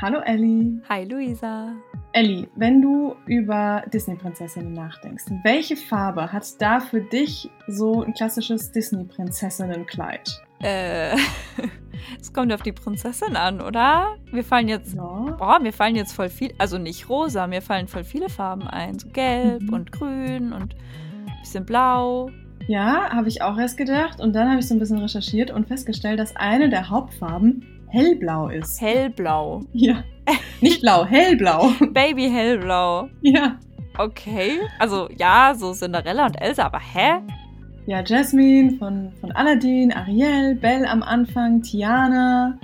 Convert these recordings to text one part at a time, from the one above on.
Hallo Ellie. Hi Luisa. Ellie, wenn du über Disney-Prinzessinnen nachdenkst, welche Farbe hat da für dich so ein klassisches Disney-Prinzessinnen-Kleid? Äh, es kommt auf die Prinzessin an, oder? Wir fallen jetzt, Ja. boah, mir fallen jetzt voll viel, also nicht rosa, mir fallen voll viele Farben ein. So gelb Mhm. und grün und ein bisschen blau. Ja, habe ich auch erst gedacht. Und dann habe ich so ein bisschen recherchiert und festgestellt, dass eine der Hauptfarben hellblau ist. Hellblau. Ja. Nicht blau, hellblau. Baby hellblau. Ja. Okay. Also ja, so Cinderella und Elsa, aber hä? Ja, Jasmine von, von Aladdin, Ariel, Belle am Anfang, Tiana.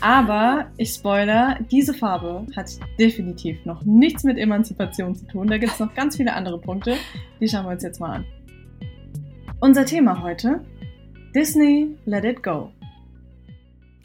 Aber, ich spoiler, diese Farbe hat definitiv noch nichts mit Emanzipation zu tun. Da gibt es noch ganz viele andere Punkte. Die schauen wir uns jetzt mal an. Unser Thema heute: Disney Let It Go.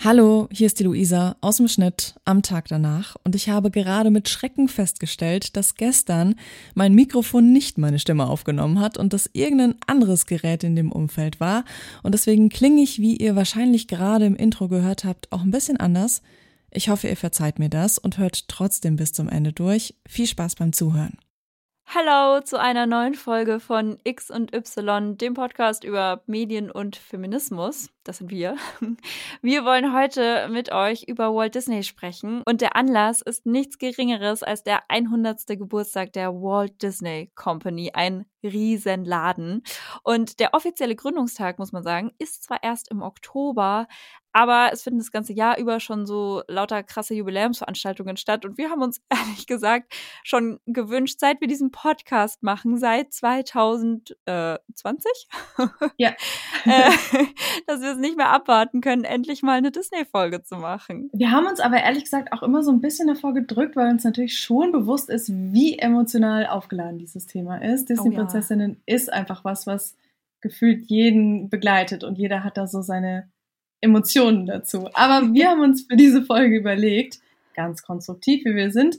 Hallo, hier ist die Luisa aus dem Schnitt am Tag danach und ich habe gerade mit Schrecken festgestellt, dass gestern mein Mikrofon nicht meine Stimme aufgenommen hat und dass irgendein anderes Gerät in dem Umfeld war und deswegen klinge ich, wie ihr wahrscheinlich gerade im Intro gehört habt, auch ein bisschen anders. Ich hoffe, ihr verzeiht mir das und hört trotzdem bis zum Ende durch. Viel Spaß beim Zuhören. Hallo zu einer neuen Folge von X und Y, dem Podcast über Medien und Feminismus. Das sind wir. Wir wollen heute mit euch über Walt Disney sprechen und der Anlass ist nichts Geringeres als der 100. Geburtstag der Walt Disney Company, ein Riesenladen. Und der offizielle Gründungstag, muss man sagen, ist zwar erst im Oktober, aber es finden das ganze Jahr über schon so lauter krasse Jubiläumsveranstaltungen statt. Und wir haben uns ehrlich gesagt schon gewünscht, seit wir diesen Podcast machen, seit 2020, Ja. äh, dass wir es nicht mehr abwarten können, endlich mal eine Disney-Folge zu machen. Wir haben uns aber ehrlich gesagt auch immer so ein bisschen davor gedrückt, weil uns natürlich schon bewusst ist, wie emotional aufgeladen dieses Thema ist. Disney-Prinzessinnen ist einfach was, was gefühlt jeden begleitet und jeder hat da so seine Emotionen dazu. Aber wir haben uns für diese Folge überlegt, ganz konstruktiv wie wir sind,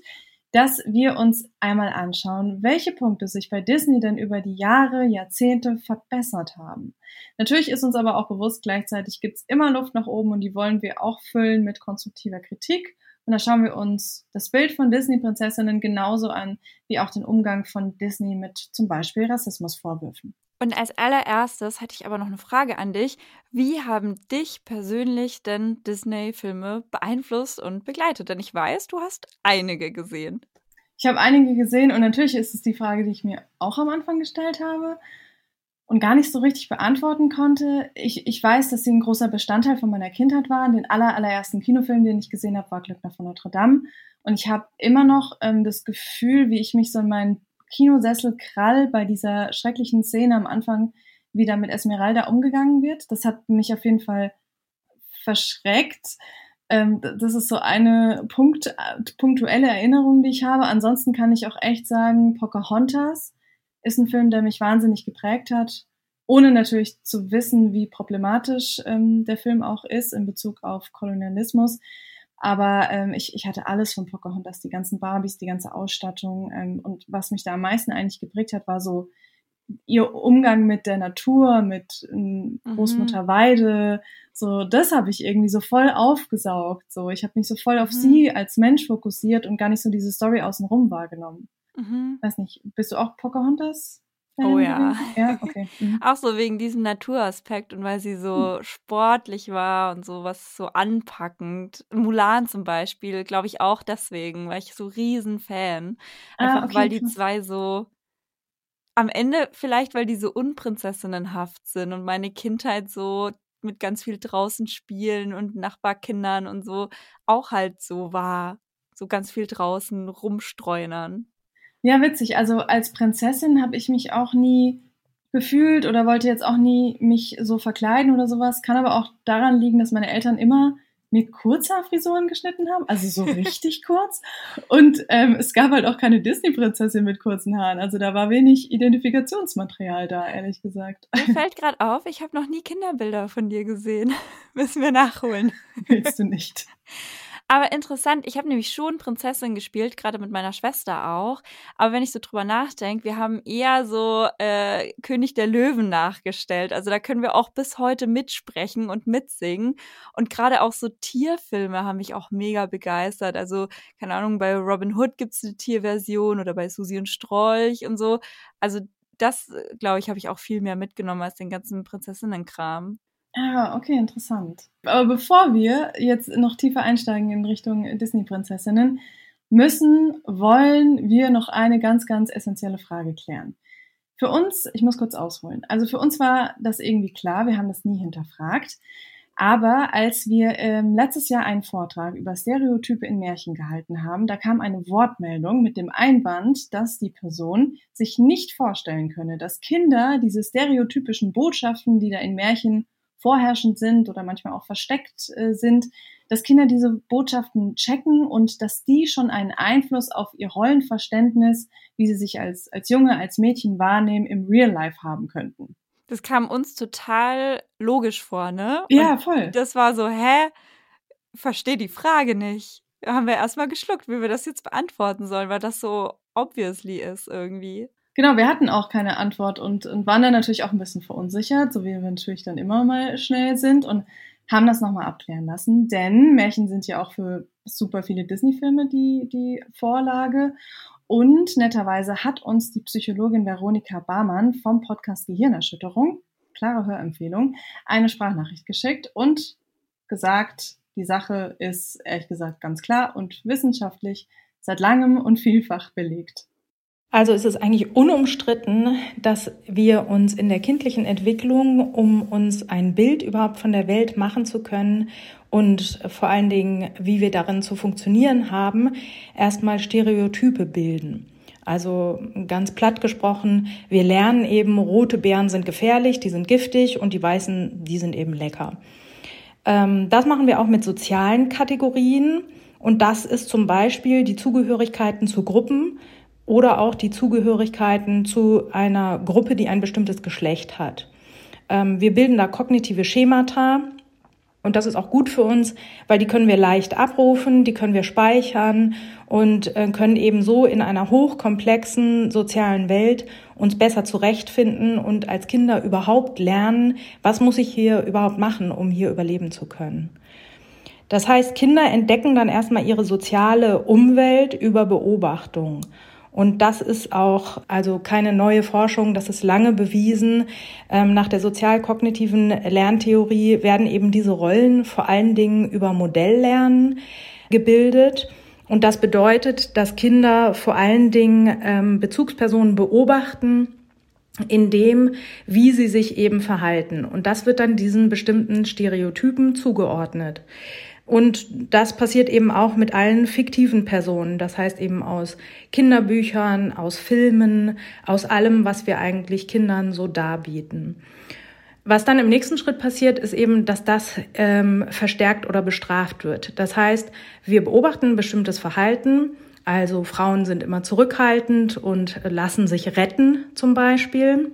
dass wir uns einmal anschauen, welche Punkte sich bei Disney denn über die Jahre, Jahrzehnte verbessert haben. Natürlich ist uns aber auch bewusst, gleichzeitig gibt's immer Luft nach oben und die wollen wir auch füllen mit konstruktiver Kritik. Und da schauen wir uns das Bild von Disney-Prinzessinnen genauso an, wie auch den Umgang von Disney mit zum Beispiel Rassismusvorwürfen. Und als allererstes hätte ich aber noch eine Frage an dich. Wie haben dich persönlich denn Disney-Filme beeinflusst und begleitet? Denn ich weiß, du hast einige gesehen. Ich habe einige gesehen und natürlich ist es die Frage, die ich mir auch am Anfang gestellt habe und gar nicht so richtig beantworten konnte. Ich, ich weiß, dass sie ein großer Bestandteil von meiner Kindheit waren. Den aller, allerersten Kinofilm, den ich gesehen habe, war Glöckner von Notre Dame. Und ich habe immer noch ähm, das Gefühl, wie ich mich so in meinen Kinosessel krall bei dieser schrecklichen Szene am Anfang, wie da mit Esmeralda umgegangen wird. Das hat mich auf jeden Fall verschreckt. Ähm, das ist so eine Punkt, punktuelle Erinnerung, die ich habe. Ansonsten kann ich auch echt sagen, Pocahontas ist ein Film, der mich wahnsinnig geprägt hat, ohne natürlich zu wissen, wie problematisch ähm, der Film auch ist in Bezug auf Kolonialismus. Aber ähm, ich, ich hatte alles von Pocahontas, die ganzen Barbies, die ganze Ausstattung. Ähm, und was mich da am meisten eigentlich geprägt hat, war so ihr Umgang mit der Natur, mit ähm, Großmutter Weide. So, das habe ich irgendwie so voll aufgesaugt. So, ich habe mich so voll auf Mhm. sie als Mensch fokussiert und gar nicht so diese Story außenrum wahrgenommen. Mhm. Weiß nicht, bist du auch Pocahontas? Oh ja. Ja, okay. Mhm. Auch so wegen diesem Naturaspekt und weil sie so sportlich war und so was so anpackend. Mulan zum Beispiel, glaube ich auch deswegen, weil ich so riesen Fan. Ah, Einfach okay, weil die zwei so am Ende vielleicht, weil die so unprinzessinnenhaft sind und meine Kindheit so mit ganz viel draußen spielen und Nachbarkindern und so auch halt so war. So ganz viel draußen rumstreunern. Ja, witzig. Also als Prinzessin habe ich mich auch nie gefühlt oder wollte jetzt auch nie mich so verkleiden oder sowas. Kann aber auch daran liegen, dass meine Eltern immer mir Kurzhaarfrisuren geschnitten haben, also so richtig kurz. Und ähm, es gab halt auch keine Disney-Prinzessin mit kurzen Haaren. Also da war wenig Identifikationsmaterial da, ehrlich gesagt. Mir fällt gerade auf, ich habe noch nie Kinderbilder von dir gesehen. Müssen wir nachholen. Willst du nicht? Aber interessant, ich habe nämlich schon Prinzessin gespielt, gerade mit meiner Schwester auch. Aber wenn ich so drüber nachdenke, wir haben eher so äh, König der Löwen nachgestellt. Also da können wir auch bis heute mitsprechen und mitsingen. Und gerade auch so Tierfilme haben mich auch mega begeistert. Also, keine Ahnung, bei Robin Hood gibt es eine Tierversion oder bei Susi und Strolch und so. Also das, äh, glaube ich, habe ich auch viel mehr mitgenommen als den ganzen Prinzessinnenkram. Ah, okay, interessant. Aber bevor wir jetzt noch tiefer einsteigen in Richtung Disney-Prinzessinnen, müssen, wollen wir noch eine ganz, ganz essentielle Frage klären. Für uns, ich muss kurz ausholen, also für uns war das irgendwie klar, wir haben das nie hinterfragt. Aber als wir ähm, letztes Jahr einen Vortrag über Stereotype in Märchen gehalten haben, da kam eine Wortmeldung mit dem Einwand, dass die Person sich nicht vorstellen könne, dass Kinder diese stereotypischen Botschaften, die da in Märchen vorherrschend sind oder manchmal auch versteckt äh, sind, dass Kinder diese Botschaften checken und dass die schon einen Einfluss auf ihr Rollenverständnis, wie sie sich als, als Junge, als Mädchen wahrnehmen, im Real Life haben könnten. Das kam uns total logisch vor, ne? Ja, voll. Das war so, hä? Verstehe die Frage nicht. Da haben wir erstmal geschluckt, wie wir das jetzt beantworten sollen, weil das so obviously ist irgendwie. Genau, wir hatten auch keine Antwort und, und waren dann natürlich auch ein bisschen verunsichert, so wie wir natürlich dann immer mal schnell sind und haben das nochmal abklären lassen, denn Märchen sind ja auch für super viele Disney-Filme die, die Vorlage. Und netterweise hat uns die Psychologin Veronika Barmann vom Podcast Gehirnerschütterung, klare Hörempfehlung, eine Sprachnachricht geschickt und gesagt, die Sache ist ehrlich gesagt ganz klar und wissenschaftlich seit langem und vielfach belegt. Also ist es eigentlich unumstritten, dass wir uns in der kindlichen Entwicklung, um uns ein Bild überhaupt von der Welt machen zu können und vor allen Dingen, wie wir darin zu funktionieren haben, erstmal Stereotype bilden. Also ganz platt gesprochen, wir lernen eben, rote Beeren sind gefährlich, die sind giftig und die weißen, die sind eben lecker. Ähm, das machen wir auch mit sozialen Kategorien und das ist zum Beispiel die Zugehörigkeiten zu Gruppen, oder auch die Zugehörigkeiten zu einer Gruppe, die ein bestimmtes Geschlecht hat. Ähm, wir bilden da kognitive Schemata und das ist auch gut für uns, weil die können wir leicht abrufen, die können wir speichern und äh, können eben so in einer hochkomplexen sozialen Welt uns besser zurechtfinden und als Kinder überhaupt lernen, was muss ich hier überhaupt machen, um hier überleben zu können. Das heißt, Kinder entdecken dann erstmal ihre soziale Umwelt über Beobachtung. Und das ist auch also keine neue Forschung, das ist lange bewiesen. Ähm, nach der sozialkognitiven Lerntheorie werden eben diese Rollen vor allen Dingen über Modelllernen gebildet. Und das bedeutet, dass Kinder vor allen Dingen ähm, Bezugspersonen beobachten, in dem, wie sie sich eben verhalten. Und das wird dann diesen bestimmten Stereotypen zugeordnet. Und das passiert eben auch mit allen fiktiven Personen, das heißt eben aus Kinderbüchern, aus Filmen, aus allem, was wir eigentlich Kindern so darbieten. Was dann im nächsten Schritt passiert, ist eben, dass das ähm, verstärkt oder bestraft wird. Das heißt, wir beobachten bestimmtes Verhalten, also Frauen sind immer zurückhaltend und lassen sich retten zum Beispiel.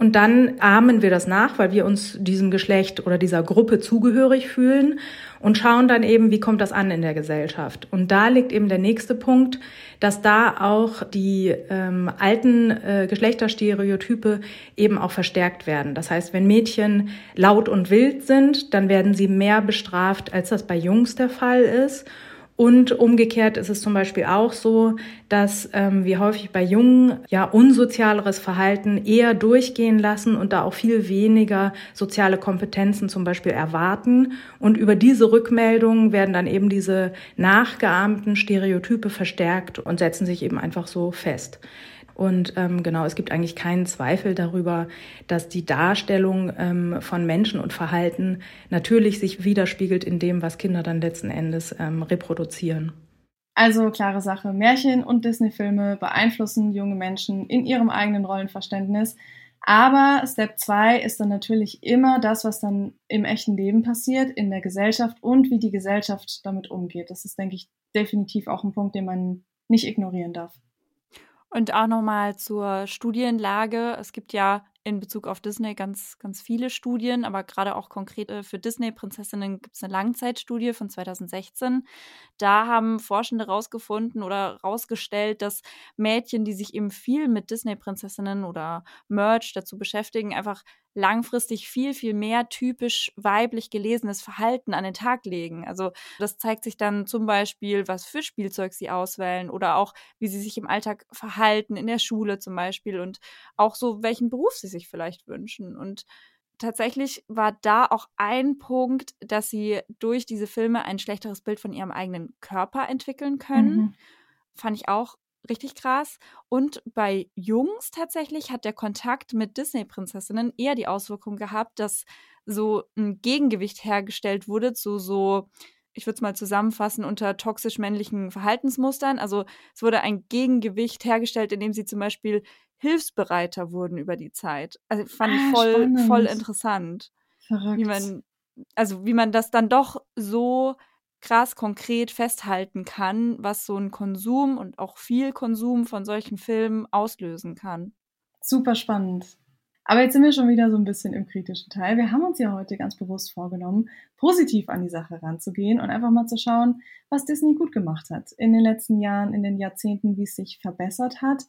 Und dann ahmen wir das nach, weil wir uns diesem Geschlecht oder dieser Gruppe zugehörig fühlen und schauen dann eben, wie kommt das an in der Gesellschaft. Und da liegt eben der nächste Punkt, dass da auch die ähm, alten äh, Geschlechterstereotype eben auch verstärkt werden. Das heißt, wenn Mädchen laut und wild sind, dann werden sie mehr bestraft, als das bei Jungs der Fall ist. Und umgekehrt ist es zum Beispiel auch so, dass ähm, wir häufig bei Jungen ja unsozialeres Verhalten eher durchgehen lassen und da auch viel weniger soziale Kompetenzen zum Beispiel erwarten. Und über diese Rückmeldungen werden dann eben diese nachgeahmten Stereotype verstärkt und setzen sich eben einfach so fest. Und ähm, genau, es gibt eigentlich keinen Zweifel darüber, dass die Darstellung ähm, von Menschen und Verhalten natürlich sich widerspiegelt in dem, was Kinder dann letzten Endes ähm, reproduzieren. Also klare Sache, Märchen und Disney-Filme beeinflussen junge Menschen in ihrem eigenen Rollenverständnis. Aber Step 2 ist dann natürlich immer das, was dann im echten Leben passiert, in der Gesellschaft und wie die Gesellschaft damit umgeht. Das ist, denke ich, definitiv auch ein Punkt, den man nicht ignorieren darf. Und auch nochmal zur Studienlage. Es gibt ja in Bezug auf Disney ganz, ganz viele Studien, aber gerade auch konkret äh, für Disney-Prinzessinnen gibt es eine Langzeitstudie von 2016. Da haben Forschende rausgefunden oder rausgestellt, dass Mädchen, die sich eben viel mit Disney-Prinzessinnen oder Merch dazu beschäftigen, einfach langfristig viel, viel mehr typisch weiblich gelesenes Verhalten an den Tag legen. Also das zeigt sich dann zum Beispiel, was für Spielzeug sie auswählen oder auch, wie sie sich im Alltag verhalten, in der Schule zum Beispiel und auch so, welchen Beruf sie sich vielleicht wünschen. Und tatsächlich war da auch ein Punkt, dass sie durch diese Filme ein schlechteres Bild von ihrem eigenen Körper entwickeln können. Mhm. Fand ich auch richtig krass. Und bei Jungs tatsächlich hat der Kontakt mit Disney-Prinzessinnen eher die Auswirkung gehabt, dass so ein Gegengewicht hergestellt wurde zu so, ich würde es mal zusammenfassen, unter toxisch männlichen Verhaltensmustern. Also es wurde ein Gegengewicht hergestellt, indem sie zum Beispiel hilfsbereiter wurden über die Zeit. Also fand ah, ich voll, voll interessant. Verrückt. Wie man, also wie man das dann doch so krass konkret festhalten kann, was so ein Konsum und auch viel Konsum von solchen Filmen auslösen kann. Super spannend. Aber jetzt sind wir schon wieder so ein bisschen im kritischen Teil. Wir haben uns ja heute ganz bewusst vorgenommen, positiv an die Sache ranzugehen und einfach mal zu schauen, was Disney gut gemacht hat in den letzten Jahren, in den Jahrzehnten, wie es sich verbessert hat.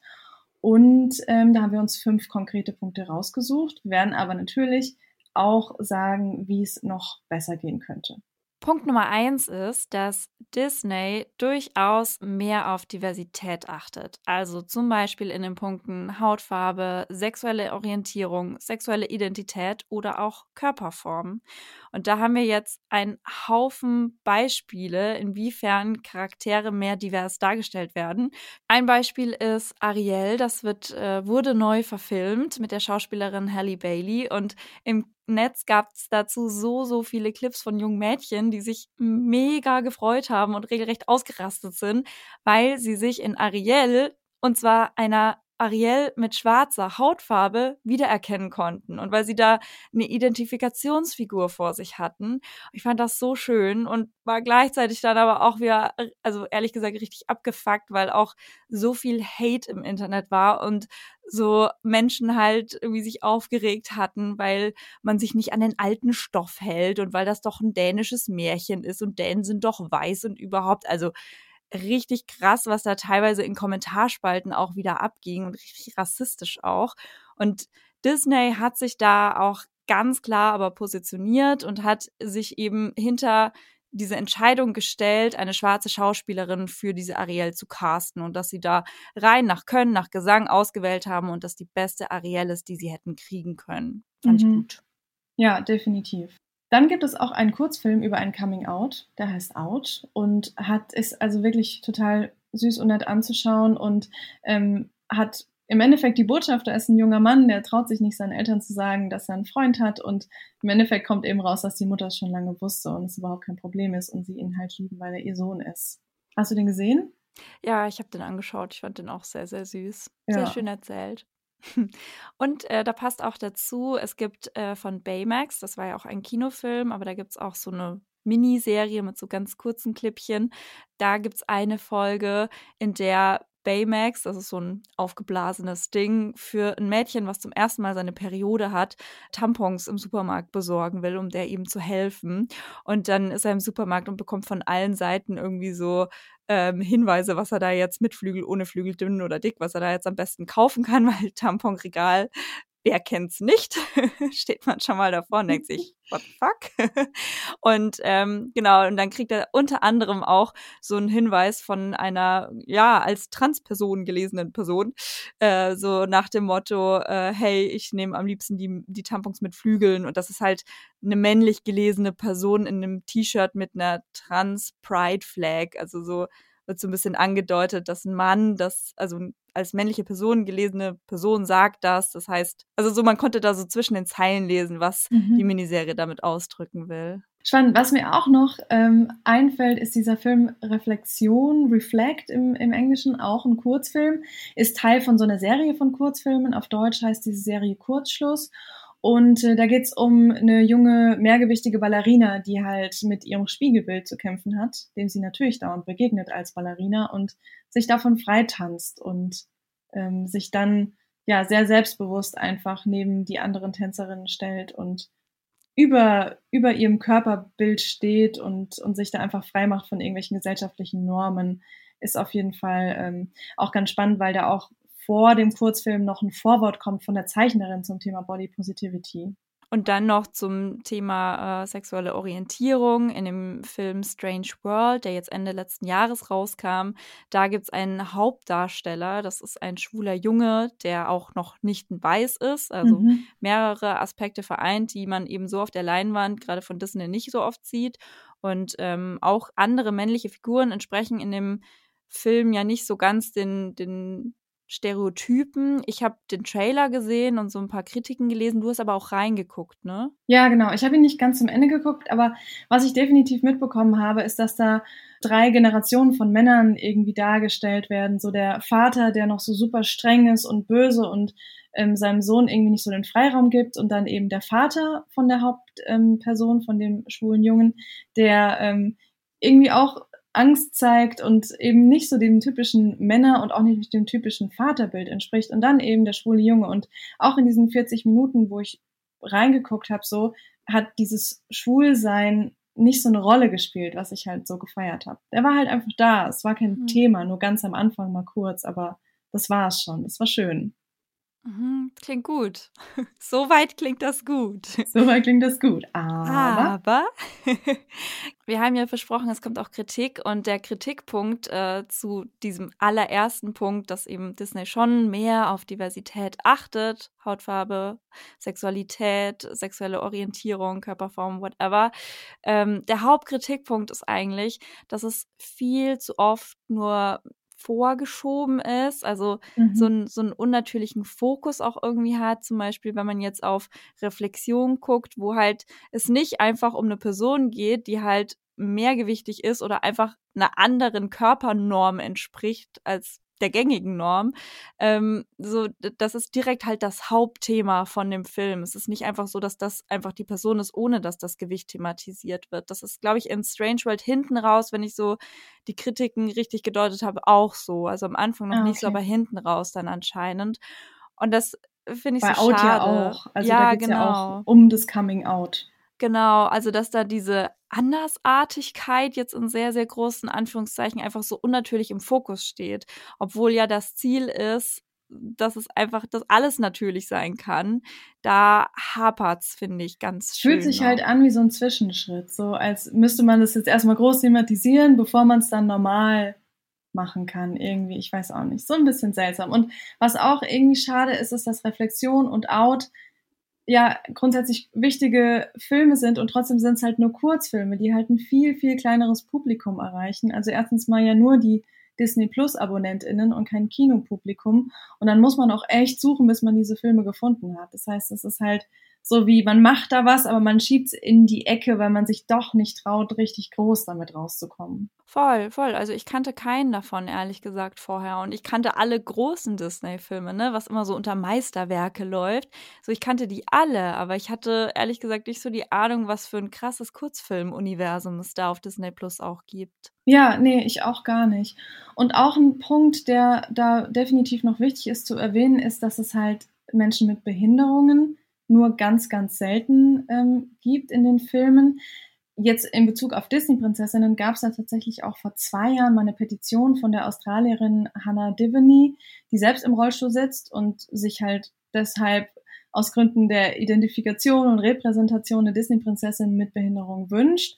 Und ähm, da haben wir uns fünf konkrete Punkte rausgesucht, werden aber natürlich auch sagen, wie es noch besser gehen könnte. Punkt Nummer eins ist, dass Disney durchaus mehr auf Diversität achtet. Also zum Beispiel in den Punkten Hautfarbe, sexuelle Orientierung, sexuelle Identität oder auch Körperform. Und da haben wir jetzt einen Haufen Beispiele, inwiefern Charaktere mehr divers dargestellt werden. Ein Beispiel ist Ariel, das wird, äh, wurde neu verfilmt mit der Schauspielerin Halle Bailey und im Netz gab es dazu so, so viele Clips von jungen Mädchen, die sich mega gefreut haben und regelrecht ausgerastet sind, weil sie sich in Ariel, und zwar einer Ariel mit schwarzer Hautfarbe wiedererkennen konnten und weil sie da eine Identifikationsfigur vor sich hatten. Ich fand das so schön und war gleichzeitig dann aber auch wieder, also ehrlich gesagt, richtig abgefuckt, weil auch so viel Hate im Internet war und so Menschen halt irgendwie sich aufgeregt hatten, weil man sich nicht an den alten Stoff hält und weil das doch ein dänisches Märchen ist und Dänen sind doch weiß und überhaupt, also richtig krass, was da teilweise in Kommentarspalten auch wieder abging und richtig rassistisch auch. Und Disney hat sich da auch ganz klar aber positioniert und hat sich eben hinter diese Entscheidung gestellt, eine schwarze Schauspielerin für diese Ariel zu casten und dass sie da rein nach Können, nach Gesang ausgewählt haben und dass die beste Ariel ist, die sie hätten kriegen können. Fand mhm. ich gut. Ja, definitiv. Dann gibt es auch einen Kurzfilm über ein Coming Out, der heißt Out und hat ist also wirklich total süß und nett anzuschauen und ähm, hat im Endeffekt die Botschaft, da ist ein junger Mann, der traut sich nicht seinen Eltern zu sagen, dass er einen Freund hat und im Endeffekt kommt eben raus, dass die Mutter es schon lange wusste und es überhaupt kein Problem ist und sie ihn halt lieben, weil er ihr Sohn ist. Hast du den gesehen? Ja, ich habe den angeschaut. Ich fand den auch sehr, sehr süß. Ja. Sehr schön erzählt. Und äh, da passt auch dazu, es gibt äh, von Baymax, das war ja auch ein Kinofilm, aber da gibt es auch so eine Miniserie mit so ganz kurzen Clipchen. Da gibt es eine Folge, in der Baymax, das ist so ein aufgeblasenes Ding, für ein Mädchen, was zum ersten Mal seine Periode hat, Tampons im Supermarkt besorgen will, um der ihm zu helfen. Und dann ist er im Supermarkt und bekommt von allen Seiten irgendwie so ähm, Hinweise, was er da jetzt mit Flügel, ohne Flügel, dünn oder dick, was er da jetzt am besten kaufen kann, weil Tamponregal wer kennt's nicht? Steht man schon mal davor und denkt sich, what the fuck? und ähm, genau, und dann kriegt er unter anderem auch so einen Hinweis von einer, ja, als Transperson gelesenen Person, äh, so nach dem Motto, äh, hey, ich nehme am liebsten die, die Tampons mit Flügeln und das ist halt eine männlich gelesene Person in einem T-Shirt mit einer Trans-Pride-Flag, also so wird so ein bisschen angedeutet, dass ein Mann, das, also als männliche Person gelesene Person sagt das. Das heißt, also so, man konnte da so zwischen den Zeilen lesen, was mhm. die Miniserie damit ausdrücken will. Spannend. Was mir auch noch ähm, einfällt, ist dieser Film Reflexion, Reflect im, im Englischen, auch ein Kurzfilm, ist Teil von so einer Serie von Kurzfilmen. Auf Deutsch heißt diese Serie Kurzschluss. Und äh, da geht's um eine junge, mehrgewichtige Ballerina, die halt mit ihrem Spiegelbild zu kämpfen hat, dem sie natürlich dauernd begegnet als Ballerina und sich davon freitanzt und ähm, sich dann ja sehr selbstbewusst einfach neben die anderen Tänzerinnen stellt und über, über ihrem Körperbild steht und, und sich da einfach frei macht von irgendwelchen gesellschaftlichen Normen, ist auf jeden Fall ähm, auch ganz spannend, weil da auch vor dem Kurzfilm noch ein Vorwort kommt von der Zeichnerin zum Thema Body Positivity. Und dann noch zum Thema äh, sexuelle Orientierung in dem Film Strange World, der jetzt Ende letzten Jahres rauskam. Da gibt es einen Hauptdarsteller, das ist ein schwuler Junge, der auch noch nicht Weiß ist. Also mhm. mehrere Aspekte vereint, die man eben so auf der Leinwand gerade von Disney nicht so oft sieht. Und ähm, auch andere männliche Figuren entsprechen in dem Film ja nicht so ganz den, den Stereotypen. Ich habe den Trailer gesehen und so ein paar Kritiken gelesen. Du hast aber auch reingeguckt, ne? Ja, genau. Ich habe ihn nicht ganz zum Ende geguckt, aber was ich definitiv mitbekommen habe, ist, dass da drei Generationen von Männern irgendwie dargestellt werden. So der Vater, der noch so super streng ist und böse und ähm, seinem Sohn irgendwie nicht so den Freiraum gibt und dann eben der Vater von der Hauptperson, ähm, von dem schwulen Jungen, der ähm, irgendwie auch Angst zeigt und eben nicht so dem typischen Männer und auch nicht dem typischen Vaterbild entspricht und dann eben der schwule Junge und auch in diesen 40 Minuten, wo ich reingeguckt habe, so hat dieses Schwulsein nicht so eine Rolle gespielt, was ich halt so gefeiert habe. Der war halt einfach da. Es war kein mhm. Thema, nur ganz am Anfang mal kurz, aber das war es schon. Das war schön. Mhm, klingt gut. Soweit klingt das gut. Soweit klingt das gut. Aber, Aber wir haben ja versprochen, es kommt auch Kritik und der Kritikpunkt äh, zu diesem allerersten Punkt, dass eben Disney schon mehr auf Diversität achtet, Hautfarbe, Sexualität, sexuelle Orientierung, Körperform, whatever. Ähm, der Hauptkritikpunkt ist eigentlich, dass es viel zu oft nur vorgeschoben ist, also mhm. so, ein, so einen unnatürlichen Fokus auch irgendwie hat. Zum Beispiel, wenn man jetzt auf Reflexion guckt, wo halt es nicht einfach um eine Person geht, die halt mehrgewichtig ist oder einfach einer anderen Körpernorm entspricht als der gängigen Norm. Ähm, so, das ist direkt halt das Hauptthema von dem Film. Es ist nicht einfach so, dass das einfach die Person ist, ohne dass das Gewicht thematisiert wird. Das ist, glaube ich, in Strange World hinten raus, wenn ich so die Kritiken richtig gedeutet habe, auch so. Also am Anfang noch ah, okay. nicht so, aber hinten raus dann anscheinend. Und das finde ich Bei so Out schade. ja auch. Also ja, da genau. ja auch genau. um das Coming Out. Genau, also dass da diese Andersartigkeit jetzt in sehr, sehr großen Anführungszeichen einfach so unnatürlich im Fokus steht. Obwohl ja das Ziel ist, dass es einfach, dass alles natürlich sein kann. Da hapert's, finde ich, ganz schön. Fühlt sich halt an wie so ein Zwischenschritt. So als müsste man das jetzt erstmal groß thematisieren, bevor man es dann normal machen kann. Irgendwie, ich weiß auch nicht. So ein bisschen seltsam. Und was auch irgendwie schade ist, ist, dass Reflexion und Out ja grundsätzlich wichtige Filme sind und trotzdem sind es halt nur Kurzfilme, die halt ein viel, viel kleineres Publikum erreichen. Also erstens mal ja nur die Disney Plus AbonnentInnen und kein Kinopublikum. Und dann muss man auch echt suchen, bis man diese Filme gefunden hat. Das heißt, es ist halt so wie, man macht da was, aber man schiebt's in die Ecke, weil man sich doch nicht traut, richtig groß damit rauszukommen. Voll, voll. Also ich kannte keinen davon, ehrlich gesagt, vorher. Und ich kannte alle großen Disney-Filme, ne, was immer so unter Meisterwerke läuft. So, ich kannte die alle, aber ich hatte ehrlich gesagt nicht so die Ahnung, was für ein krasses Kurzfilm-Universum es da auf Disney Plus auch gibt. Ja, nee, ich auch gar nicht. Und auch ein Punkt, der da definitiv noch wichtig ist zu erwähnen, ist, dass es halt Menschen mit Behinderungen nur ganz, ganz selten ähm, gibt in den Filmen. Jetzt in Bezug auf Disney-Prinzessinnen gab es da tatsächlich auch vor zwei Jahren mal eine Petition von der Australierin Hannah Divany, die selbst im Rollstuhl sitzt und sich halt deshalb aus Gründen der Identifikation und Repräsentation der Disney-Prinzessin mit Behinderung wünscht.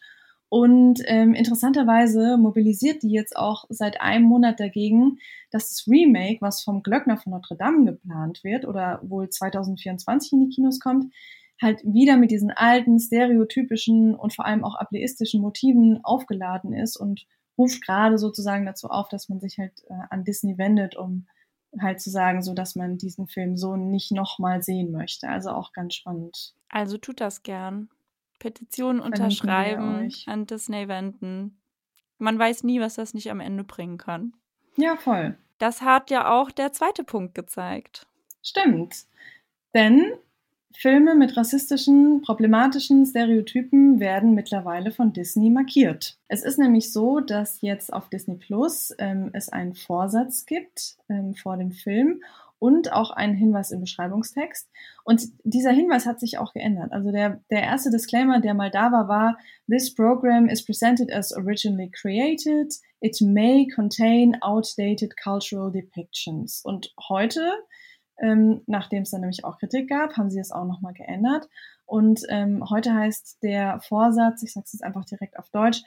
Und ähm, interessanterweise mobilisiert die jetzt auch seit einem Monat dagegen, dass das Remake, was vom Glöckner von Notre Dame geplant wird oder wohl 2024 in die Kinos kommt, halt wieder mit diesen alten, stereotypischen und vor allem auch ableistischen Motiven aufgeladen ist und ruft gerade sozusagen dazu auf, dass man sich halt äh, an Disney wendet, um halt zu sagen, so dass man diesen Film so nicht nochmal sehen möchte. Also auch ganz spannend. Also tut das gern. Petitionen unterschreiben, an Disney wenden. Man weiß nie, was das nicht am Ende bringen kann. Ja, voll. Das hat ja auch der zweite Punkt gezeigt. Stimmt. Denn Filme mit rassistischen, problematischen Stereotypen werden mittlerweile von Disney markiert. Es ist nämlich so, dass jetzt auf Disney Plus ähm, es einen Vorsatz gibt ähm, vor dem Film und auch einen Hinweis im Beschreibungstext. Und dieser Hinweis hat sich auch geändert. Also der, der erste Disclaimer, der mal da war, war, This program is presented as originally created. It may contain outdated cultural depictions. Und heute, ähm, nachdem es dann nämlich auch Kritik gab, haben sie es auch nochmal geändert. Und ähm, heute heißt der Vorsatz, ich sage es jetzt einfach direkt auf Deutsch,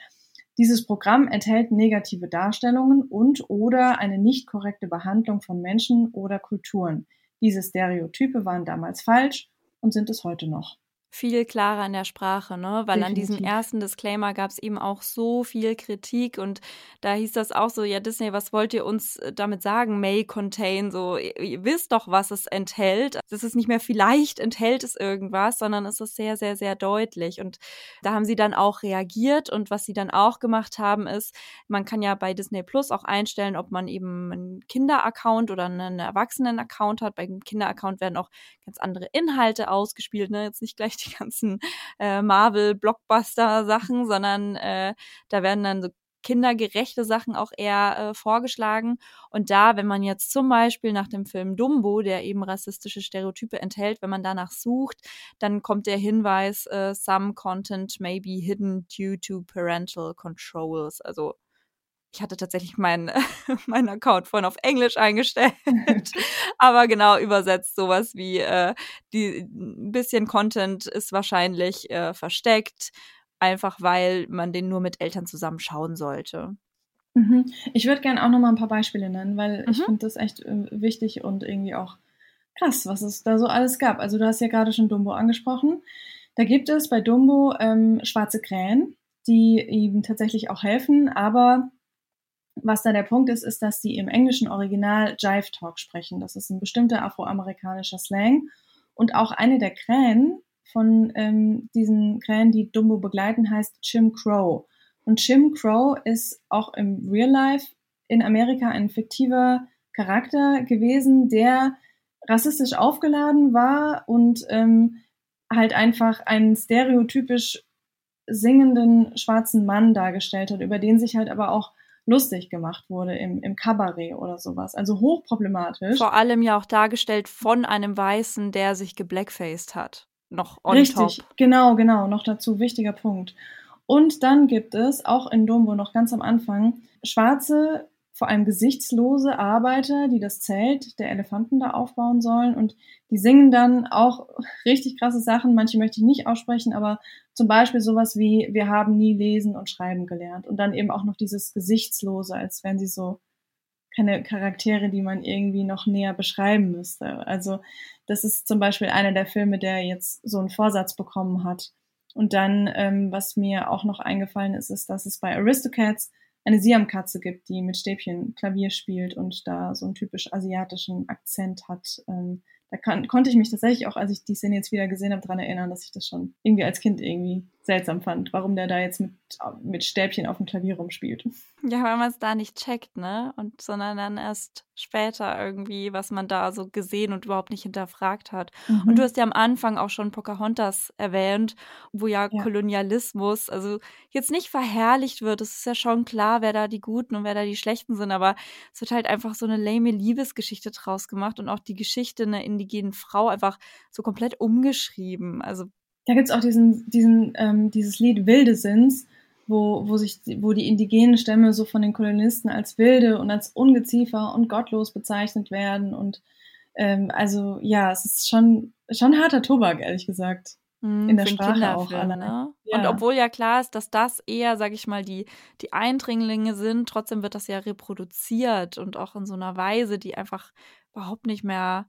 dieses Programm enthält negative Darstellungen und oder eine nicht korrekte Behandlung von Menschen oder Kulturen. Diese Stereotype waren damals falsch und sind es heute noch viel klarer in der Sprache, ne? Weil Definitiv. an diesem ersten Disclaimer gab es eben auch so viel Kritik und da hieß das auch so, ja, Disney, was wollt ihr uns äh, damit sagen? May contain, so, ihr, ihr wisst doch, was es enthält. Das ist nicht mehr vielleicht enthält es irgendwas, sondern es ist sehr, sehr, sehr deutlich. Und da haben sie dann auch reagiert und was sie dann auch gemacht haben, ist, man kann ja bei Disney Plus auch einstellen, ob man eben einen Kinder-Account oder einen Erwachsenen-Account hat. Beim Kinder-Account werden auch ganz andere Inhalte ausgespielt, ne? Jetzt nicht gleich die ganzen äh, Marvel-Blockbuster-Sachen, sondern äh, da werden dann so kindergerechte Sachen auch eher äh, vorgeschlagen. Und da, wenn man jetzt zum Beispiel nach dem Film Dumbo, der eben rassistische Stereotype enthält, wenn man danach sucht, dann kommt der Hinweis, äh, some content may be hidden due to parental controls. Also ich hatte tatsächlich meinen meinen Account vorhin auf Englisch eingestellt, aber genau übersetzt sowas wie äh, die ein bisschen Content ist wahrscheinlich äh, versteckt, einfach weil man den nur mit Eltern zusammen schauen sollte. Mhm. Ich würde gerne auch noch mal ein paar Beispiele nennen, weil mhm. ich finde das echt äh, wichtig und irgendwie auch krass, was es da so alles gab. Also du hast ja gerade schon Dumbo angesprochen. Da gibt es bei Dumbo ähm, schwarze Krähen, die ihm tatsächlich auch helfen, aber was da der Punkt ist, ist, dass die im englischen Original Jive Talk sprechen. Das ist ein bestimmter afroamerikanischer Slang. Und auch eine der Krähen von ähm, diesen Krähen, die Dumbo begleiten, heißt Jim Crow. Und Jim Crow ist auch im Real Life in Amerika ein fiktiver Charakter gewesen, der rassistisch aufgeladen war und ähm, halt einfach einen stereotypisch singenden schwarzen Mann dargestellt hat, über den sich halt aber auch lustig gemacht wurde im, im Kabarett oder sowas. Also hochproblematisch. Vor allem ja auch dargestellt von einem Weißen, der sich geblackfaced hat. Noch on Richtig, top. genau, genau. Noch dazu, wichtiger Punkt. Und dann gibt es auch in Dumbo noch ganz am Anfang schwarze vor allem gesichtslose Arbeiter, die das Zelt der Elefanten da aufbauen sollen. Und die singen dann auch richtig krasse Sachen. Manche möchte ich nicht aussprechen, aber zum Beispiel sowas wie, wir haben nie lesen und schreiben gelernt. Und dann eben auch noch dieses Gesichtslose, als wären sie so keine Charaktere, die man irgendwie noch näher beschreiben müsste. Also das ist zum Beispiel einer der Filme, der jetzt so einen Vorsatz bekommen hat. Und dann, ähm, was mir auch noch eingefallen ist, ist, dass es bei Aristocats eine Siamkatze gibt, die mit Stäbchen Klavier spielt und da so einen typisch asiatischen Akzent hat. Ähm, da kann, konnte ich mich tatsächlich auch, als ich die Szene jetzt wieder gesehen habe, daran erinnern, dass ich das schon irgendwie als Kind irgendwie seltsam fand, warum der da jetzt mit, mit Stäbchen auf dem Klavier rumspielt. Ja, weil man es da nicht checkt, ne? Und sondern dann erst später irgendwie, was man da so gesehen und überhaupt nicht hinterfragt hat. Mhm. Und du hast ja am Anfang auch schon Pocahontas erwähnt, wo ja, ja, Kolonialismus, also jetzt nicht verherrlicht wird. Es ist ja schon klar, wer da die Guten und wer da die Schlechten sind, aber es wird halt einfach so eine lame Liebesgeschichte draus gemacht und auch die Geschichte einer indigenen Frau einfach so komplett umgeschrieben. Also da gibt's auch diesen, diesen, ähm, dieses Lied Wilde sind's, wo, wo sich, wo die indigenen Stämme so von den Kolonisten als wilde und als ungeziefer und gottlos bezeichnet werden. Und ähm, also ja, es ist schon, schon harter Tobak, ehrlich gesagt. Mm, in der Sprache auch alle. Ne? Ja. Und obwohl ja klar ist, dass das eher, sag ich mal, die, die Eindringlinge sind, trotzdem wird das ja reproduziert und auch in so einer Weise, die einfach überhaupt nicht mehr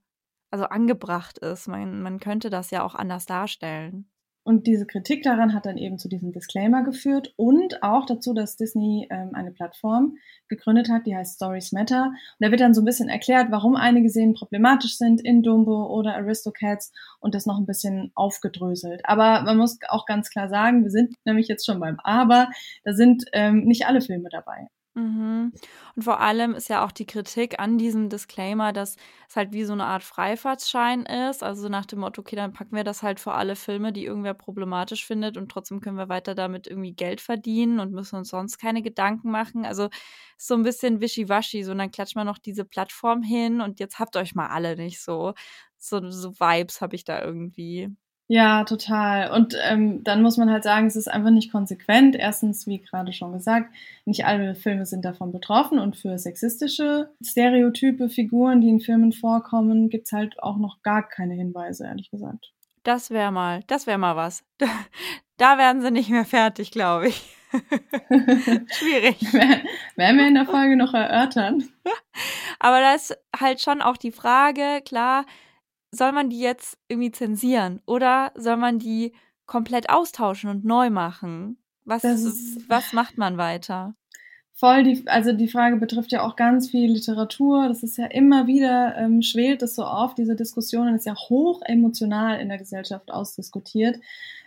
also angebracht ist. Man, man könnte das ja auch anders darstellen. Und diese Kritik daran hat dann eben zu diesem Disclaimer geführt und auch dazu, dass Disney ähm, eine Plattform gegründet hat, die heißt Stories Matter. Und da wird dann so ein bisschen erklärt, warum einige Szenen problematisch sind in Dumbo oder Aristocats und das noch ein bisschen aufgedröselt. Aber man muss auch ganz klar sagen, wir sind nämlich jetzt schon beim Aber, da sind ähm, nicht alle Filme dabei. Mhm. Und vor allem ist ja auch die Kritik an diesem Disclaimer, dass es halt wie so eine Art Freifahrtsschein ist. Also nach dem Motto, okay, dann packen wir das halt vor alle Filme, die irgendwer problematisch findet und trotzdem können wir weiter damit irgendwie Geld verdienen und müssen uns sonst keine Gedanken machen. Also so ein bisschen wischiwaschi. So, und dann klatscht man noch diese Plattform hin und jetzt habt euch mal alle nicht so. So, so Vibes habe ich da irgendwie. Ja, total. Und ähm, dann muss man halt sagen, es ist einfach nicht konsequent. Erstens, wie gerade schon gesagt, nicht alle Filme sind davon betroffen und für sexistische Stereotype, Figuren, die in Filmen vorkommen, gibt's halt auch noch gar keine Hinweise, ehrlich gesagt. Das wäre mal, das wäre mal was. Da werden sie nicht mehr fertig, glaube ich. Schwierig. Werden wir in der Folge noch erörtern. Aber da ist halt schon auch die Frage, klar, soll man die jetzt irgendwie zensieren oder soll man die komplett austauschen und neu machen? Was, ist, was macht man weiter? Voll, die, also die Frage betrifft ja auch ganz viel Literatur. Das ist ja immer wieder, ähm, schwelt es so auf, diese Diskussion ist ja hoch emotional in der Gesellschaft ausdiskutiert.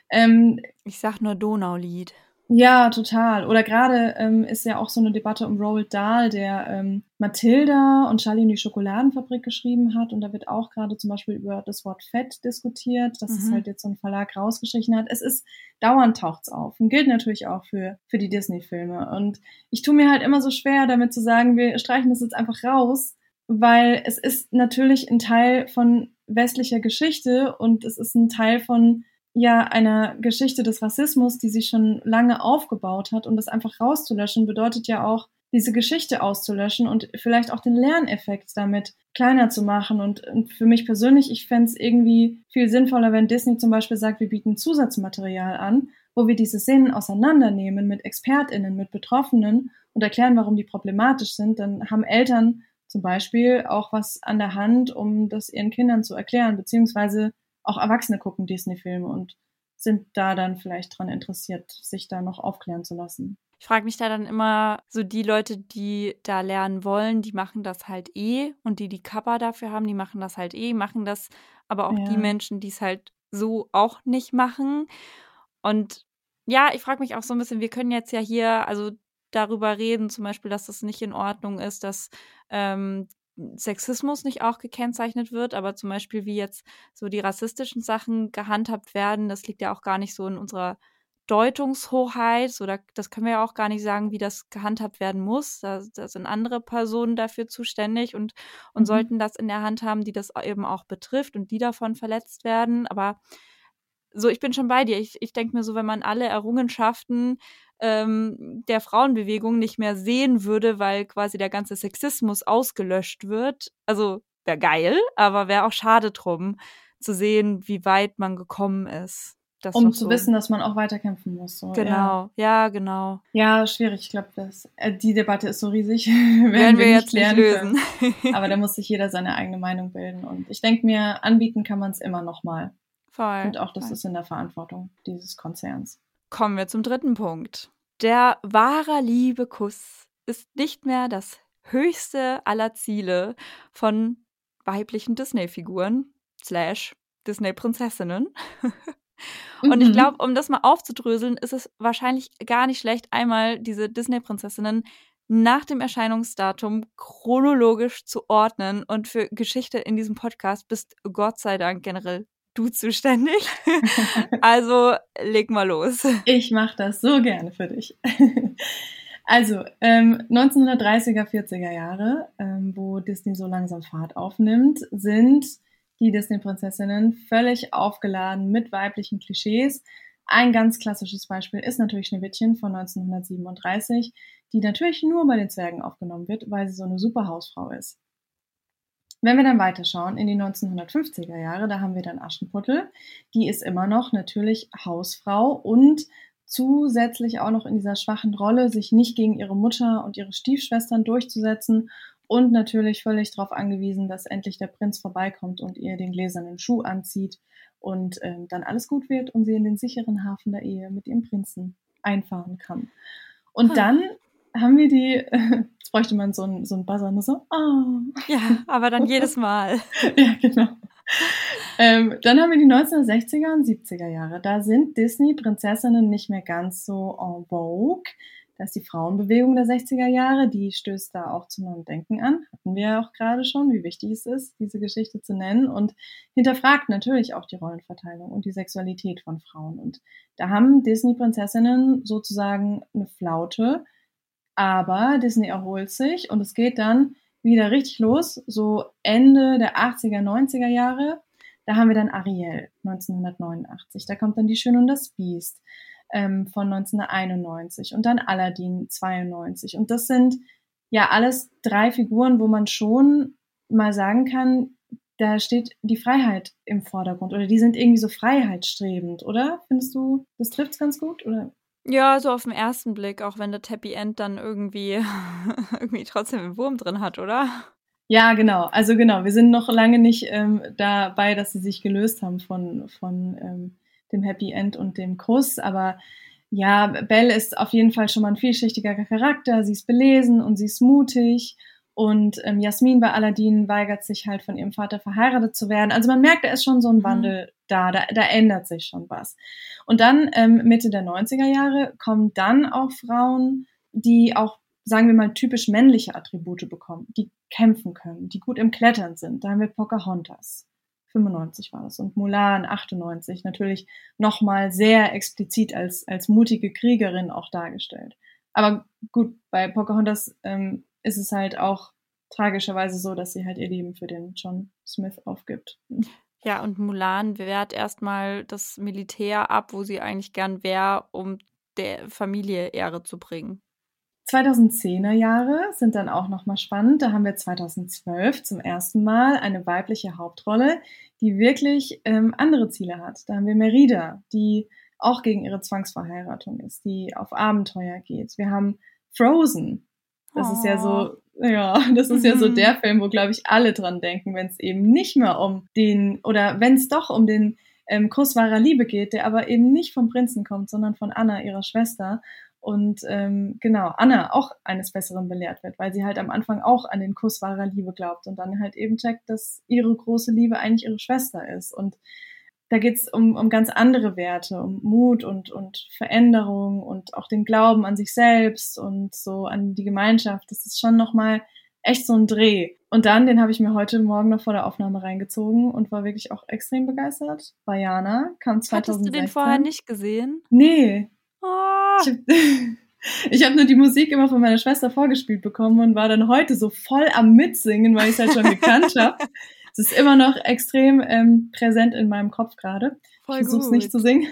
Ähm, ich sag nur Donaulied. Ja, total. Oder gerade ähm, ist ja auch so eine Debatte um Roald Dahl, der ähm, Mathilda und Charlie und die Schokoladenfabrik geschrieben hat. Und da wird auch gerade zum Beispiel über das Wort Fett diskutiert, dass mhm. es halt jetzt so ein Verlag rausgestrichen hat. Es ist dauernd taucht's auf und gilt natürlich auch für, für die Disney-Filme. Und ich tue mir halt immer so schwer, damit zu sagen, wir streichen das jetzt einfach raus, weil es ist natürlich ein Teil von westlicher Geschichte und es ist ein Teil von ja einer Geschichte des Rassismus, die sich schon lange aufgebaut hat und das einfach rauszulöschen, bedeutet ja auch, diese Geschichte auszulöschen und vielleicht auch den Lerneffekt damit kleiner zu machen. Und, und für mich persönlich, ich fände es irgendwie viel sinnvoller, wenn Disney zum Beispiel sagt, wir bieten Zusatzmaterial an, wo wir diese Szenen auseinandernehmen mit ExpertInnen, mit Betroffenen und erklären, warum die problematisch sind. Dann haben Eltern zum Beispiel auch was an der Hand, um das ihren Kindern zu erklären, beziehungsweise auch Erwachsene gucken Disney-Filme und sind da dann vielleicht dran interessiert, sich da noch aufklären zu lassen. Ich frage mich da dann immer, so die Leute, die da lernen wollen, die machen das halt eh und die die Kappa dafür haben, die machen das halt eh, machen das aber auch ja. die Menschen, die es halt so auch nicht machen. Und ja, ich frage mich auch so ein bisschen, wir können jetzt ja hier, also darüber reden, zum Beispiel, dass das nicht in Ordnung ist, dass ähm, Sexismus nicht auch gekennzeichnet wird, aber zum Beispiel wie jetzt so die rassistischen Sachen gehandhabt werden, das liegt ja auch gar nicht so in unserer Deutungshoheit, so da, das können wir ja auch gar nicht sagen, wie das gehandhabt werden muss. Da, da sind andere Personen dafür zuständig und, und mhm. sollten das in der Hand haben, die das eben auch betrifft und die davon verletzt werden. Aber so, ich bin schon bei dir. Ich, ich denke mir so, wenn man alle Errungenschaften ähm, der Frauenbewegung nicht mehr sehen würde, weil quasi der ganze Sexismus ausgelöscht wird. Also wäre geil, aber wäre auch schade drum zu sehen, wie weit man gekommen ist. Das um zu so. wissen, dass man auch weiterkämpfen muss. So. Genau, ja. ja. genau. Ja, schwierig. Ich glaube, äh, die Debatte ist so riesig. werden, werden wir, wir jetzt nicht lösen. Aber da muss sich jeder seine eigene Meinung bilden. Und ich denke mir, anbieten kann man es immer noch mal. Voll. Und auch das voll. ist in der Verantwortung dieses Konzerns. Kommen wir zum dritten Punkt. Der wahre Liebekuss ist nicht mehr das höchste aller Ziele von weiblichen Disney-Figuren slash Disney-Prinzessinnen. Und mhm. ich glaube, um das mal aufzudröseln, ist es wahrscheinlich gar nicht schlecht, einmal diese Disney-Prinzessinnen nach dem Erscheinungsdatum chronologisch zu ordnen. Und für Geschichte in diesem Podcast bist Gott sei Dank generell du zuständig. also leg mal los. Ich mache das so gerne für dich. Also ähm, 1930er, 40er Jahre, ähm, wo Disney so langsam Fahrt aufnimmt, sind die Disney-Prinzessinnen völlig aufgeladen mit weiblichen Klischees. Ein ganz klassisches Beispiel ist natürlich Schneewittchen von 1937, die natürlich nur bei den Zwergen aufgenommen wird, weil sie so eine super Hausfrau ist. Wenn wir dann weiterschauen in die 1950er Jahre, da haben wir dann Aschenputtel. Die ist immer noch natürlich Hausfrau und zusätzlich auch noch in dieser schwachen Rolle, sich nicht gegen ihre Mutter und ihre Stiefschwestern durchzusetzen und natürlich völlig darauf angewiesen, dass endlich der Prinz vorbeikommt und ihr den gläsernen Schuh anzieht und äh, dann alles gut wird und sie in den sicheren Hafen der Ehe mit ihrem Prinzen einfahren kann. Und dann haben wir die, bräuchte man so ein, so ein Buzzer, nur so, oh. Ja, aber dann jedes Mal. ja, genau. Ähm, dann haben wir die 1960er und 70er Jahre. Da sind Disney-Prinzessinnen nicht mehr ganz so en vogue. Da ist die Frauenbewegung der 60er Jahre, die stößt da auch zu neuem Denken an. Hatten wir ja auch gerade schon, wie wichtig es ist, diese Geschichte zu nennen und hinterfragt natürlich auch die Rollenverteilung und die Sexualität von Frauen. Und da haben Disney-Prinzessinnen sozusagen eine Flaute, aber Disney erholt sich und es geht dann wieder richtig los, so Ende der 80er, 90er Jahre. Da haben wir dann Ariel 1989. Da kommt dann Die Schöne und das Biest ähm, von 1991 und dann Aladdin 92. Und das sind ja alles drei Figuren, wo man schon mal sagen kann, da steht die Freiheit im Vordergrund oder die sind irgendwie so freiheitsstrebend, oder? Findest du, das trifft's ganz gut, oder? Ja, so auf den ersten Blick, auch wenn der Happy End dann irgendwie, irgendwie trotzdem einen Wurm drin hat, oder? Ja, genau. Also genau, wir sind noch lange nicht ähm, dabei, dass sie sich gelöst haben von, von ähm, dem Happy End und dem Kuss. Aber ja, Belle ist auf jeden Fall schon mal ein vielschichtiger Charakter. Sie ist belesen und sie ist mutig. Und ähm, Jasmin bei Aladdin weigert sich halt von ihrem Vater verheiratet zu werden. Also man merkt, da ist schon so ein mhm. Wandel mhm. da, da, da ändert sich schon was. Und dann ähm, Mitte der 90er Jahre kommen dann auch Frauen, die auch, sagen wir mal, typisch männliche Attribute bekommen, die kämpfen können, die gut im Klettern sind. Da haben wir Pocahontas. 95 war das und Mulan 98 natürlich nochmal sehr explizit als, als mutige Kriegerin auch dargestellt. Aber gut, bei Pocahontas ähm, ist es halt auch tragischerweise so, dass sie halt ihr Leben für den John Smith aufgibt. Ja, und Mulan wehrt erstmal das Militär ab, wo sie eigentlich gern wäre, um der Familie Ehre zu bringen. 2010er Jahre sind dann auch nochmal spannend. Da haben wir 2012 zum ersten Mal eine weibliche Hauptrolle, die wirklich ähm, andere Ziele hat. Da haben wir Merida, die auch gegen ihre Zwangsverheiratung ist, die auf Abenteuer geht. Wir haben Frozen. Das oh. ist ja so, ja, das ist mhm. ja so mhm. der Film, wo, glaube ich, alle dran denken, wenn es eben nicht mehr um den, oder wenn es doch um den ähm, Kuss wahrer Liebe geht, der aber eben nicht vom Prinzen kommt, sondern von Anna, ihrer Schwester und ähm, genau, Anna auch eines Besseren belehrt wird, weil sie halt am Anfang auch an den Kuss wahrer Liebe glaubt und dann halt eben checkt, dass ihre große Liebe eigentlich ihre Schwester ist. Und da geht's um, um ganz andere Werte, um Mut und, und Veränderung und auch den Glauben an sich selbst und so an die Gemeinschaft. Das ist schon nochmal echt so ein Dreh. Und dann, den habe ich mir heute Morgen noch vor der Aufnahme reingezogen und war wirklich auch extrem begeistert. Bayana kam 2016. Hattest du den vorher nicht gesehen? Nee, Oh. Ich habe hab nur die Musik immer von meiner Schwester vorgespielt bekommen und war dann heute so voll am Mitsingen, weil ich es halt schon gekannt habe. Es ist immer noch extrem ähm, präsent in meinem Kopf gerade. Ich versuche es nicht zu singen.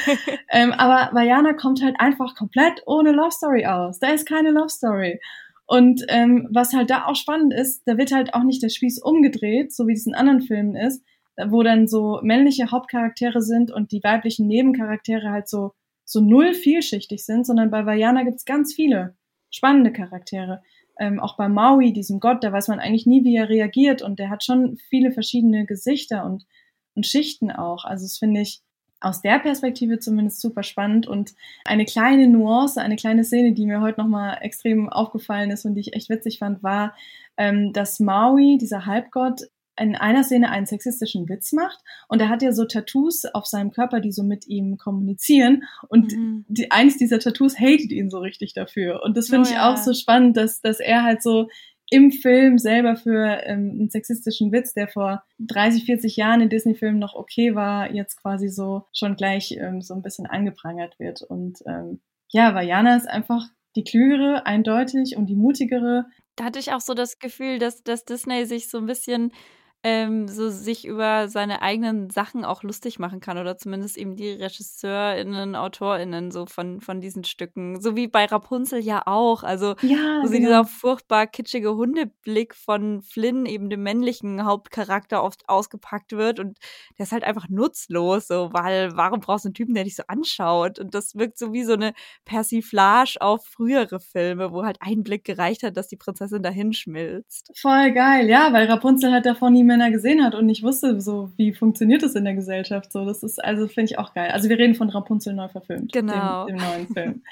ähm, aber Vajana kommt halt einfach komplett ohne Love Story aus. Da ist keine Love Story. Und ähm, was halt da auch spannend ist, da wird halt auch nicht der Spieß umgedreht, so wie es in anderen Filmen ist, wo dann so männliche Hauptcharaktere sind und die weiblichen Nebencharaktere halt so so null vielschichtig sind, sondern bei Vajana gibt's ganz viele spannende Charaktere. Ähm, auch bei Maui, diesem Gott, da weiß man eigentlich nie, wie er reagiert und der hat schon viele verschiedene Gesichter und, und Schichten auch. Also das finde ich aus der Perspektive zumindest super spannend und eine kleine Nuance, eine kleine Szene, die mir heute nochmal extrem aufgefallen ist und die ich echt witzig fand, war, ähm, dass Maui, dieser Halbgott, in einer Szene einen sexistischen Witz macht und er hat ja so Tattoos auf seinem Körper, die so mit ihm kommunizieren und mhm. die, eins dieser Tattoos hatet ihn so richtig dafür und das finde oh, ich ja. auch so spannend, dass, dass er halt so im Film selber für ähm, einen sexistischen Witz, der vor 30, 40 Jahren in Disney-Filmen noch okay war, jetzt quasi so schon gleich ähm, so ein bisschen angeprangert wird. Und ähm, ja, Vajana ist einfach die klügere, eindeutig und die mutigere. Da hatte ich auch so das Gefühl, dass, dass Disney sich so ein bisschen ähm, so sich über seine eigenen Sachen auch lustig machen kann oder zumindest eben die RegisseurInnen, AutorInnen so von, von diesen Stücken. So wie bei Rapunzel ja auch. Also ja, so genau. dieser furchtbar kitschige Hundeblick von Flynn, eben dem männlichen Hauptcharakter, oft ausgepackt wird und der ist halt einfach nutzlos, so, weil warum brauchst du einen Typen, der dich so anschaut? Und das wirkt so wie so eine Persiflage auf frühere Filme, wo halt ein Blick gereicht hat, dass die Prinzessin dahin schmilzt. Voll geil, ja, weil Rapunzel hat davon nie Männer gesehen hat und nicht wusste, so wie funktioniert das in der Gesellschaft. So, das ist also finde ich auch geil. Also wir reden von Rapunzel neu verfilmt, genau. dem, dem neuen Film.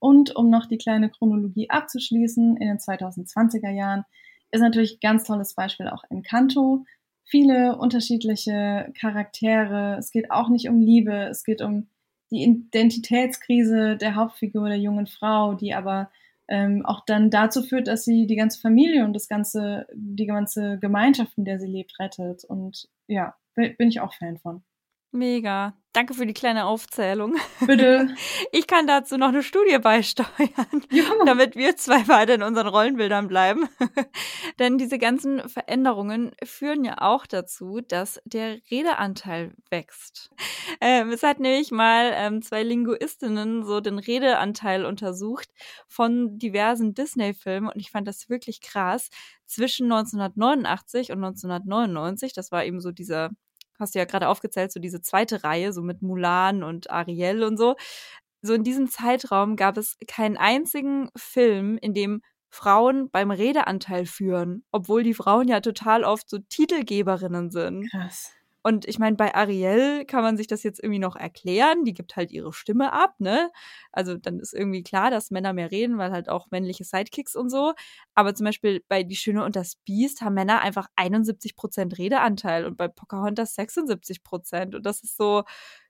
und um noch die kleine Chronologie abzuschließen, in den 2020er Jahren ist natürlich ein ganz tolles Beispiel auch Encanto. Viele unterschiedliche Charaktere. Es geht auch nicht um Liebe, es geht um die Identitätskrise der Hauptfigur der jungen Frau, die aber ähm, auch dann dazu führt, dass sie die ganze Familie und das ganze, die ganze Gemeinschaft, in der sie lebt, rettet. Und ja, bin ich auch Fan von. Mega. Danke für die kleine Aufzählung. Bitte. Ich kann dazu noch eine Studie beisteuern, ja. damit wir zwei weiter in unseren Rollenbildern bleiben. Denn diese ganzen Veränderungen führen ja auch dazu, dass der Redeanteil wächst. Ähm, es hat nämlich mal ähm, zwei Linguistinnen so den Redeanteil untersucht von diversen Disney-Filmen und ich fand das wirklich krass. Zwischen 1989 und 1999, das war eben so dieser hast du ja gerade aufgezählt, so diese zweite Reihe, so mit Mulan und Ariel und so. So in diesem Zeitraum gab es keinen einzigen Film, in dem Frauen beim Redeanteil führen, obwohl die Frauen ja total oft so Titelgeberinnen sind. Krass. Und ich meine, bei Ariel kann man sich das jetzt irgendwie noch erklären. Die gibt halt ihre Stimme ab, ne? Also dann ist irgendwie klar, dass Männer mehr reden, weil halt auch männliche Sidekicks und so. Aber zum Beispiel bei Die Schöne und das Biest haben Männer einfach 71 Prozent Redeanteil und bei Pocahontas 76 Prozent. Und das ist so,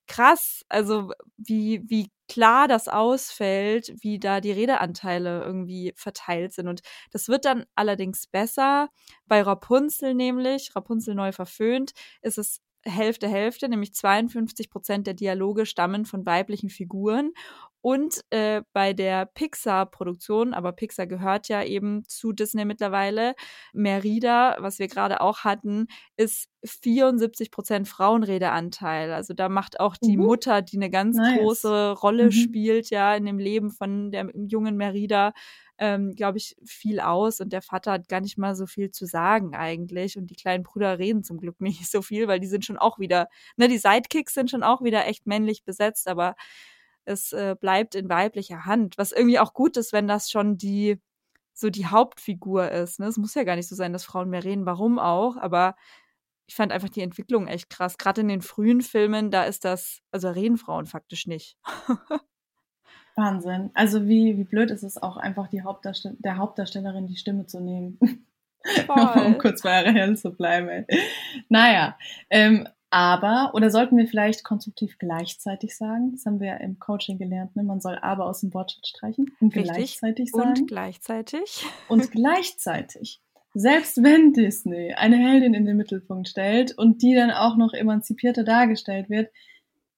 krass, also wie, wie klar das ausfällt, wie da die Redeanteile irgendwie verteilt sind. Und das wird dann allerdings besser. Bei Rapunzel nämlich, Rapunzel neu verföhnt, ist es Hälfte, Hälfte, nämlich 52 Prozent der Dialoge stammen von weiblichen Figuren. Und äh, bei der Pixar-Produktion, aber Pixar gehört ja eben zu Disney mittlerweile, Merida, was wir gerade auch hatten, ist 74 Prozent Frauenredeanteil. Also da macht auch die mhm. Mutter, die eine ganz nice. große Rolle mhm. spielt, ja, in dem Leben von der jungen Merida, ähm, glaube ich, viel aus und der Vater hat gar nicht mal so viel zu sagen eigentlich und die kleinen Brüder reden zum Glück nicht so viel, weil die sind schon auch wieder, ne, die Sidekicks sind schon auch wieder echt männlich besetzt, aber es äh, bleibt in weiblicher Hand, was irgendwie auch gut ist, wenn das schon die so die Hauptfigur ist. Ne? Es muss ja gar nicht so sein, dass Frauen mehr reden, warum auch, aber ich fand einfach die Entwicklung echt krass. Gerade in den frühen Filmen, da ist das, also reden Frauen faktisch nicht. Wahnsinn. Also wie, wie blöd ist es auch einfach die Hauptdarstell der Hauptdarstellerin die Stimme zu nehmen. um kurz bei Ariel zu bleiben. Ey. Naja, ähm, aber, oder sollten wir vielleicht konstruktiv gleichzeitig sagen? Das haben wir ja im Coaching gelernt, ne? Man soll aber aus dem Wortschatz streichen und Richtig. gleichzeitig sagen. Und gleichzeitig. Und gleichzeitig. Selbst wenn Disney eine Heldin in den Mittelpunkt stellt und die dann auch noch emanzipierter dargestellt wird,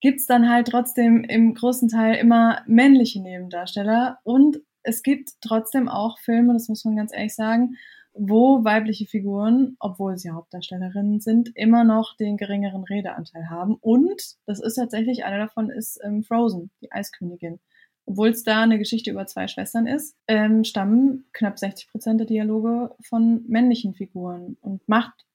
gibt's dann halt trotzdem im großen Teil immer männliche Nebendarsteller und es gibt trotzdem auch Filme, das muss man ganz ehrlich sagen, wo weibliche Figuren, obwohl sie Hauptdarstellerinnen sind, immer noch den geringeren Redeanteil haben. Und das ist tatsächlich, einer davon ist ähm, Frozen, die Eiskönigin. Obwohl es da eine Geschichte über zwei Schwestern ist, ähm, stammen knapp 60 Prozent der Dialoge von männlichen Figuren und macht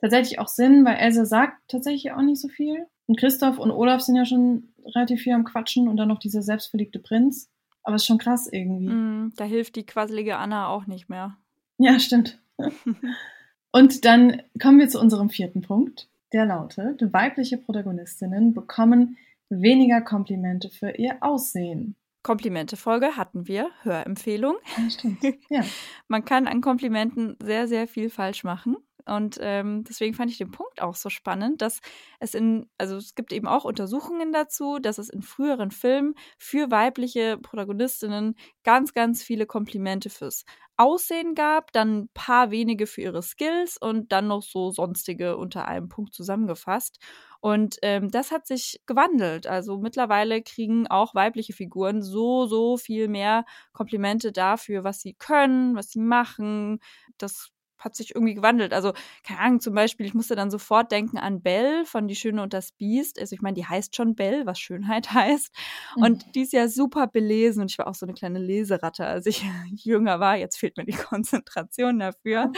tatsächlich auch Sinn, weil Elsa sagt tatsächlich auch nicht so viel. Und Christoph und Olaf sind ja schon relativ viel am Quatschen und dann noch dieser selbstverliebte Prinz. Aber es ist schon krass irgendwie. Mm, da hilft die quasselige Anna auch nicht mehr. Ja, stimmt. und dann kommen wir zu unserem vierten Punkt. Der lautet, weibliche Protagonistinnen bekommen weniger Komplimente für ihr Aussehen. Komplimente-Folge hatten wir, Hörempfehlung. Ja, stimmt. Ja. Man kann an Komplimenten sehr, sehr viel falsch machen. Und ähm, deswegen fand ich den Punkt auch so spannend, dass es in, also es gibt eben auch Untersuchungen dazu, dass es in früheren Filmen für weibliche Protagonistinnen ganz, ganz viele Komplimente fürs Aussehen gab, dann ein paar wenige für ihre Skills und dann noch so sonstige unter einem Punkt zusammengefasst. Und ähm, das hat sich gewandelt. Also mittlerweile kriegen auch weibliche Figuren so, so viel mehr Komplimente dafür, was sie können, was sie machen. Das hat sich irgendwie gewandelt. Also, keine Ahnung, zum Beispiel, ich musste dann sofort denken an Belle von Die Schöne und das Biest. Also, ich meine, die heißt schon Belle, was Schönheit heißt. Und mhm. die ist ja super belesen. Und ich war auch so eine kleine Leseratte, als ich jünger war. Jetzt fehlt mir die Konzentration dafür. Mhm.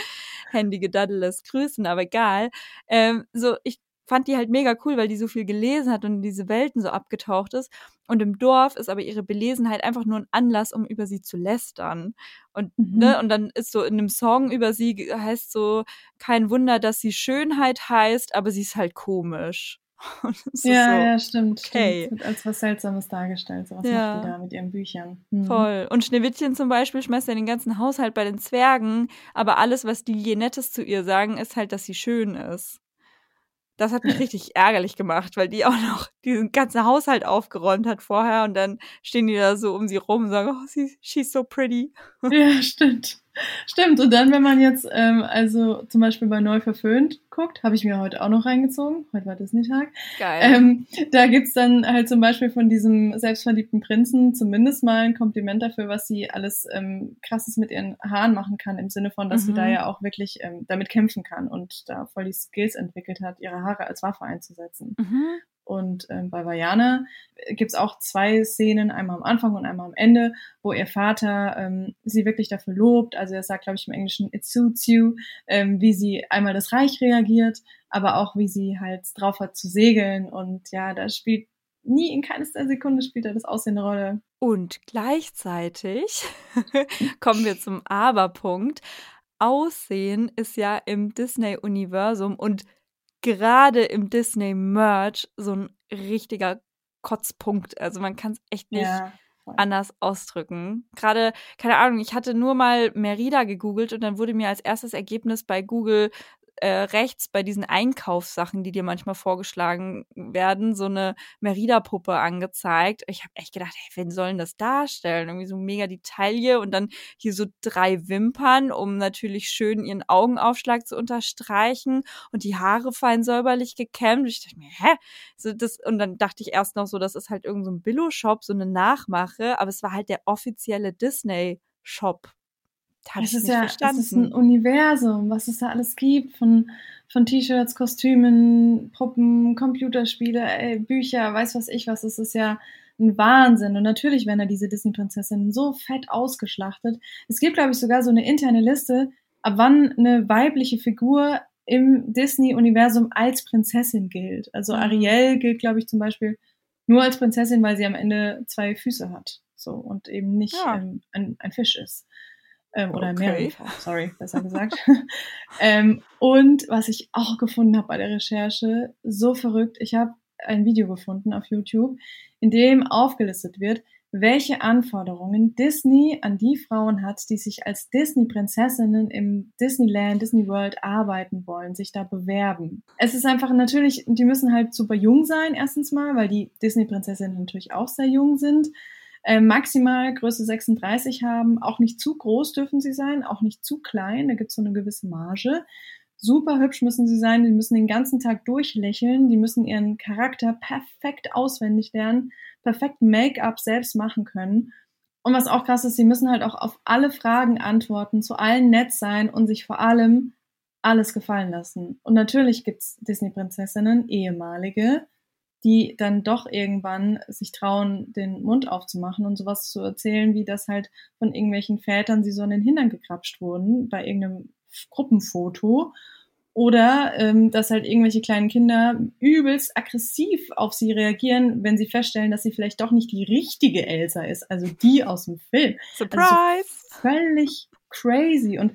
Handy gedaddeles Grüßen, aber egal. Ähm, so, ich fand die halt mega cool, weil die so viel gelesen hat und in diese Welten so abgetaucht ist. Und im Dorf ist aber ihre Belesenheit einfach nur ein Anlass, um über sie zu lästern. Und, mhm. ne, und dann ist so in einem Song über sie heißt so, kein Wunder, dass sie Schönheit heißt, aber sie ist halt komisch. ja, so, ja, stimmt. Okay. Stimmt. Wird als was Seltsames dargestellt. So was ja. macht die da mit ihren Büchern. Mhm. Voll. Und Schneewittchen zum Beispiel schmeißt ja den ganzen Haushalt bei den Zwergen, aber alles, was die je Nettes zu ihr sagen, ist halt, dass sie schön ist. Das hat mich richtig ärgerlich gemacht, weil die auch noch diesen ganzen Haushalt aufgeräumt hat vorher und dann stehen die da so um sie rum und sagen, oh, sie, she's so pretty. Ja, stimmt. Stimmt. Und dann, wenn man jetzt ähm, also zum Beispiel bei Neu verföhnt guckt, habe ich mir heute auch noch reingezogen. Heute war Disney-Tag. Geil. Ähm, da gibt's dann halt zum Beispiel von diesem selbstverliebten Prinzen zumindest mal ein Kompliment dafür, was sie alles ähm, krasses mit ihren Haaren machen kann, im Sinne von, dass Mhm. sie da ja auch wirklich ähm, damit kämpfen kann und da voll die Skills entwickelt hat, ihre Haare als Waffe einzusetzen. Mhm. Und ähm, bei Vajana gibt's auch zwei Szenen, einmal am Anfang und einmal am Ende, wo ihr Vater ähm, sie wirklich dafür lobt. Also er sagt, glaube ich, im Englischen, it suits you, ähm, wie sie einmal das Reich reagiert, aber auch wie sie halt drauf hat zu segeln. Und ja, da spielt nie in keinster Sekunde spielt da das Aussehen eine Rolle. Und gleichzeitig kommen wir zum Aber-Punkt. Aussehen ist ja im Disney-Universum und gerade im Disney-Merch so ein richtiger Kotzpunkt. Also man kann es echt nicht Ja. anders ausdrücken. Gerade, keine Ahnung, ich hatte nur mal Merida gegoogelt und dann wurde mir als erstes Ergebnis bei Google äh, rechts bei diesen Einkaufssachen, die dir manchmal vorgeschlagen werden, so eine Merida-Puppe angezeigt. Ich habe echt gedacht, hey, wen sollen das darstellen? Irgendwie so mega die Taille und dann hier so drei Wimpern, um natürlich schön ihren Augenaufschlag zu unterstreichen und die Haare fein säuberlich gekämmt. Ich dachte mir, hä? So das, und dann dachte ich erst noch so, das ist halt irgend so ein Billo-Shop, so eine Nachmache, aber es war halt der offizielle Disney-Shop. Habe ich Es ist nicht ja, verstanden. es ist ein Universum, was es da alles gibt, von, von T-Shirts, Kostümen, Puppen, Computerspiele, ey, Bücher, weiß was ich was. Es ist ja ein Wahnsinn. Und natürlich werden da diese Disney-Prinzessinnen so fett ausgeschlachtet. Es gibt, glaube ich, sogar so eine interne Liste, ab wann eine weibliche Figur im Disney-Universum als Prinzessin gilt. Also Mhm. Ariel gilt, glaube ich, zum Beispiel nur als Prinzessin, weil sie am Ende zwei Füße hat. So, und eben nicht Ja. ähm, ein, ein Fisch ist. Ähm, oder Okay. mehrere, sorry, besser gesagt. ähm, und was ich auch gefunden habe bei der Recherche, so verrückt, ich habe ein Video gefunden auf YouTube, in dem aufgelistet wird, welche Anforderungen Disney an die Frauen hat, die sich als Disney-Prinzessinnen im Disneyland, Disney World arbeiten wollen, sich da bewerben. Es ist einfach natürlich, die müssen halt super jung sein, erstens mal, weil die Disney-Prinzessinnen natürlich auch sehr jung sind. Äh, maximal Größe 36 haben, auch nicht zu groß dürfen sie sein, auch nicht zu klein, da gibt es so eine gewisse Marge. Super hübsch müssen sie sein, die müssen den ganzen Tag durchlächeln, die müssen ihren Charakter perfekt auswendig lernen, perfekt Make-up selbst machen können. Und was auch krass ist, sie müssen halt auch auf alle Fragen antworten, zu allen nett sein und sich vor allem alles gefallen lassen. Und natürlich gibt's Disney-Prinzessinnen, ehemalige, die dann doch irgendwann sich trauen, den Mund aufzumachen und sowas zu erzählen, wie das halt von irgendwelchen Vätern sie so in den Hintern gekrapscht wurden bei irgendeinem Gruppenfoto. Oder ähm, dass halt irgendwelche kleinen Kinder übelst aggressiv auf sie reagieren, wenn sie feststellen, dass sie vielleicht doch nicht die richtige Elsa ist, also die aus dem Film. Surprise! Völlig crazy. Und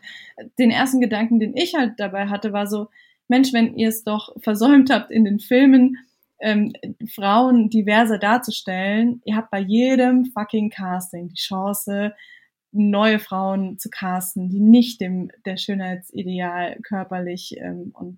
den ersten Gedanken, den ich halt dabei hatte, war so, Mensch, wenn ihr es doch versäumt habt, in den Filmen ähm, Frauen diverser darzustellen, ihr habt bei jedem fucking Casting die Chance, neue Frauen zu casten, die nicht dem der Schönheitsideal körperlich ähm, und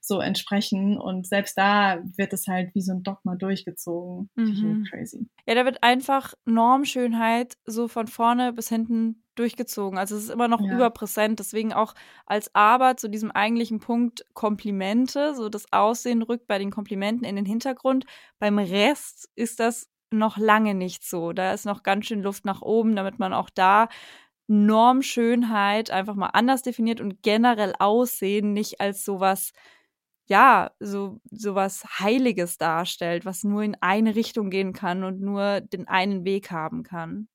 so entsprechen. Und selbst da wird es halt wie so ein Dogma durchgezogen. Mhm. Crazy. Ja, da wird einfach Normschönheit so von vorne bis hinten durchgezogen. Also es ist immer noch Ja. überpräsent. Deswegen auch als Aber zu diesem eigentlichen Punkt Komplimente. So das Aussehen rückt bei den Komplimenten in den Hintergrund. Beim Rest ist das noch lange nicht so. Da ist noch ganz schön Luft nach oben, damit man auch da Normschönheit einfach mal anders definiert und generell Aussehen nicht als sowas ja, so sowas Heiliges darstellt, was nur in eine Richtung gehen kann und nur den einen Weg haben kann.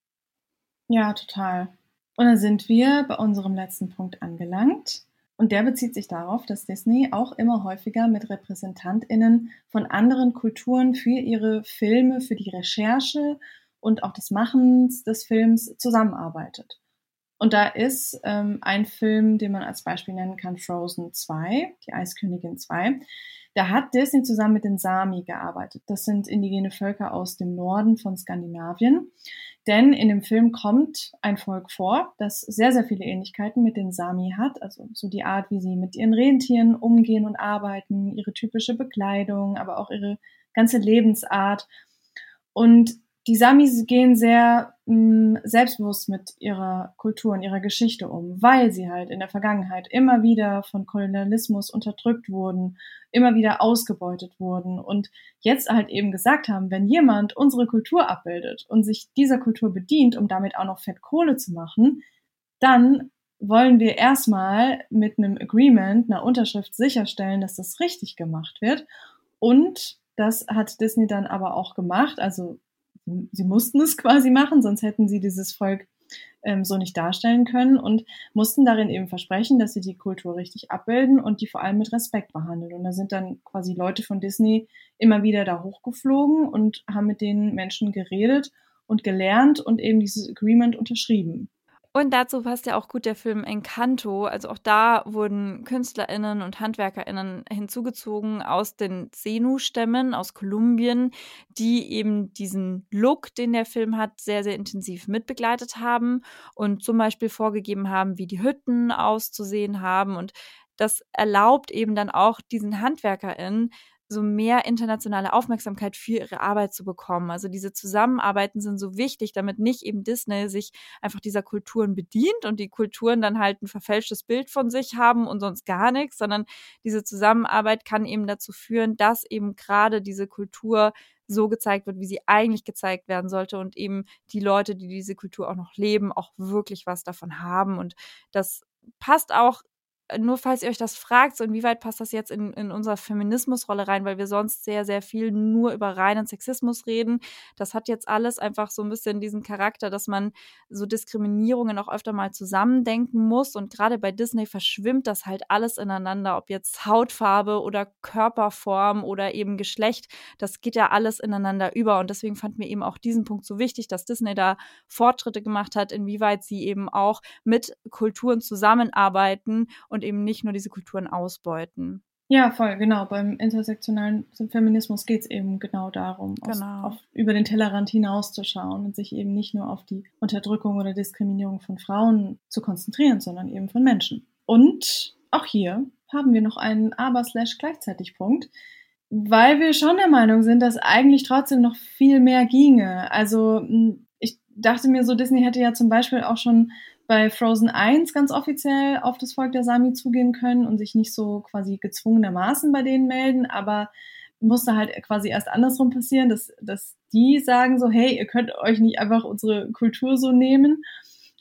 Ja, total. Und dann sind wir bei unserem letzten Punkt angelangt. Und der bezieht sich darauf, dass Disney auch immer häufiger mit RepräsentantInnen von anderen Kulturen für ihre Filme, für die Recherche und auch das Machen des Films zusammenarbeitet. Und da ist ähm, ein Film, den man als Beispiel nennen kann, Frozen 2, die Eiskönigin 2. Da hat Disney zusammen mit den Sami gearbeitet. Das sind indigene Völker aus dem Norden von Skandinavien. Denn in dem Film kommt ein Volk vor, das sehr, sehr viele Ähnlichkeiten mit den Sami hat. Also so die Art, wie sie mit ihren Rentieren umgehen und arbeiten, ihre typische Bekleidung, aber auch ihre ganze Lebensart. Und die Samis gehen sehr mh, mm, selbstbewusst mit ihrer Kultur und ihrer Geschichte um, weil sie halt in der Vergangenheit immer wieder von Kolonialismus unterdrückt wurden, immer wieder ausgebeutet wurden und jetzt halt eben gesagt haben, wenn jemand unsere Kultur abbildet und sich dieser Kultur bedient, um damit auch noch Fettkohle zu machen, dann wollen wir erstmal mit einem Agreement, einer Unterschrift sicherstellen, dass das richtig gemacht wird. Und das hat Disney dann aber auch gemacht. Also sie mussten es quasi machen, sonst hätten sie dieses Volk ähm, so nicht darstellen können und mussten darin eben versprechen, dass sie die Kultur richtig abbilden und die vor allem mit Respekt behandeln. Und da sind dann quasi Leute von Disney immer wieder da hochgeflogen und haben mit den Menschen geredet und gelernt und eben dieses Agreement unterschrieben. Und dazu passt ja auch gut der Film Encanto. Also auch da wurden KünstlerInnen und HandwerkerInnen hinzugezogen aus den Zenu-Stämmen aus Kolumbien, die eben diesen Look, den der Film hat, sehr, sehr intensiv mitbegleitet haben und zum Beispiel vorgegeben haben, wie die Hütten auszusehen haben. Und das erlaubt eben dann auch diesen HandwerkerInnen, so mehr internationale Aufmerksamkeit für ihre Arbeit zu bekommen. Also diese Zusammenarbeiten sind so wichtig, damit nicht eben Disney sich einfach dieser Kulturen bedient und die Kulturen dann halt ein verfälschtes Bild von sich haben und sonst gar nichts, sondern diese Zusammenarbeit kann eben dazu führen, dass eben gerade diese Kultur so gezeigt wird, wie sie eigentlich gezeigt werden sollte und eben die Leute, die diese Kultur auch noch leben, auch wirklich was davon haben. Und das passt auch nur falls ihr euch das fragt, so inwieweit passt das jetzt in, in unsere Feminismusrolle rein, weil wir sonst sehr, sehr viel nur über reinen Sexismus reden. Das hat jetzt alles einfach so ein bisschen diesen Charakter, dass man so Diskriminierungen auch öfter mal zusammendenken muss. Und gerade bei Disney verschwimmt das halt alles ineinander, ob jetzt Hautfarbe oder Körperform oder eben Geschlecht. Das geht ja alles ineinander über. Und deswegen fand mir eben auch diesen Punkt so wichtig, dass Disney da Fortschritte gemacht hat, inwieweit sie eben auch mit Kulturen zusammenarbeiten und eben nicht nur diese Kulturen ausbeuten. Ja, voll, genau. Beim intersektionalen Feminismus geht es eben genau darum, genau. Aus, auf, über den Tellerrand hinauszuschauen und sich eben nicht nur auf die Unterdrückung oder Diskriminierung von Frauen zu konzentrieren, sondern eben von Menschen. Und auch hier haben wir noch einen Aber-Slash-Gleichzeitig-Punkt, weil wir schon der Meinung sind, dass eigentlich trotzdem noch viel mehr ginge. Also ich dachte mir so, Disney hätte ja zum Beispiel auch schon bei Frozen 1 ganz offiziell auf das Volk der Sami zugehen können und sich nicht so quasi gezwungenermaßen bei denen melden, aber musste halt quasi erst andersrum passieren, dass, dass die sagen so, hey, ihr könnt euch nicht einfach unsere Kultur so nehmen.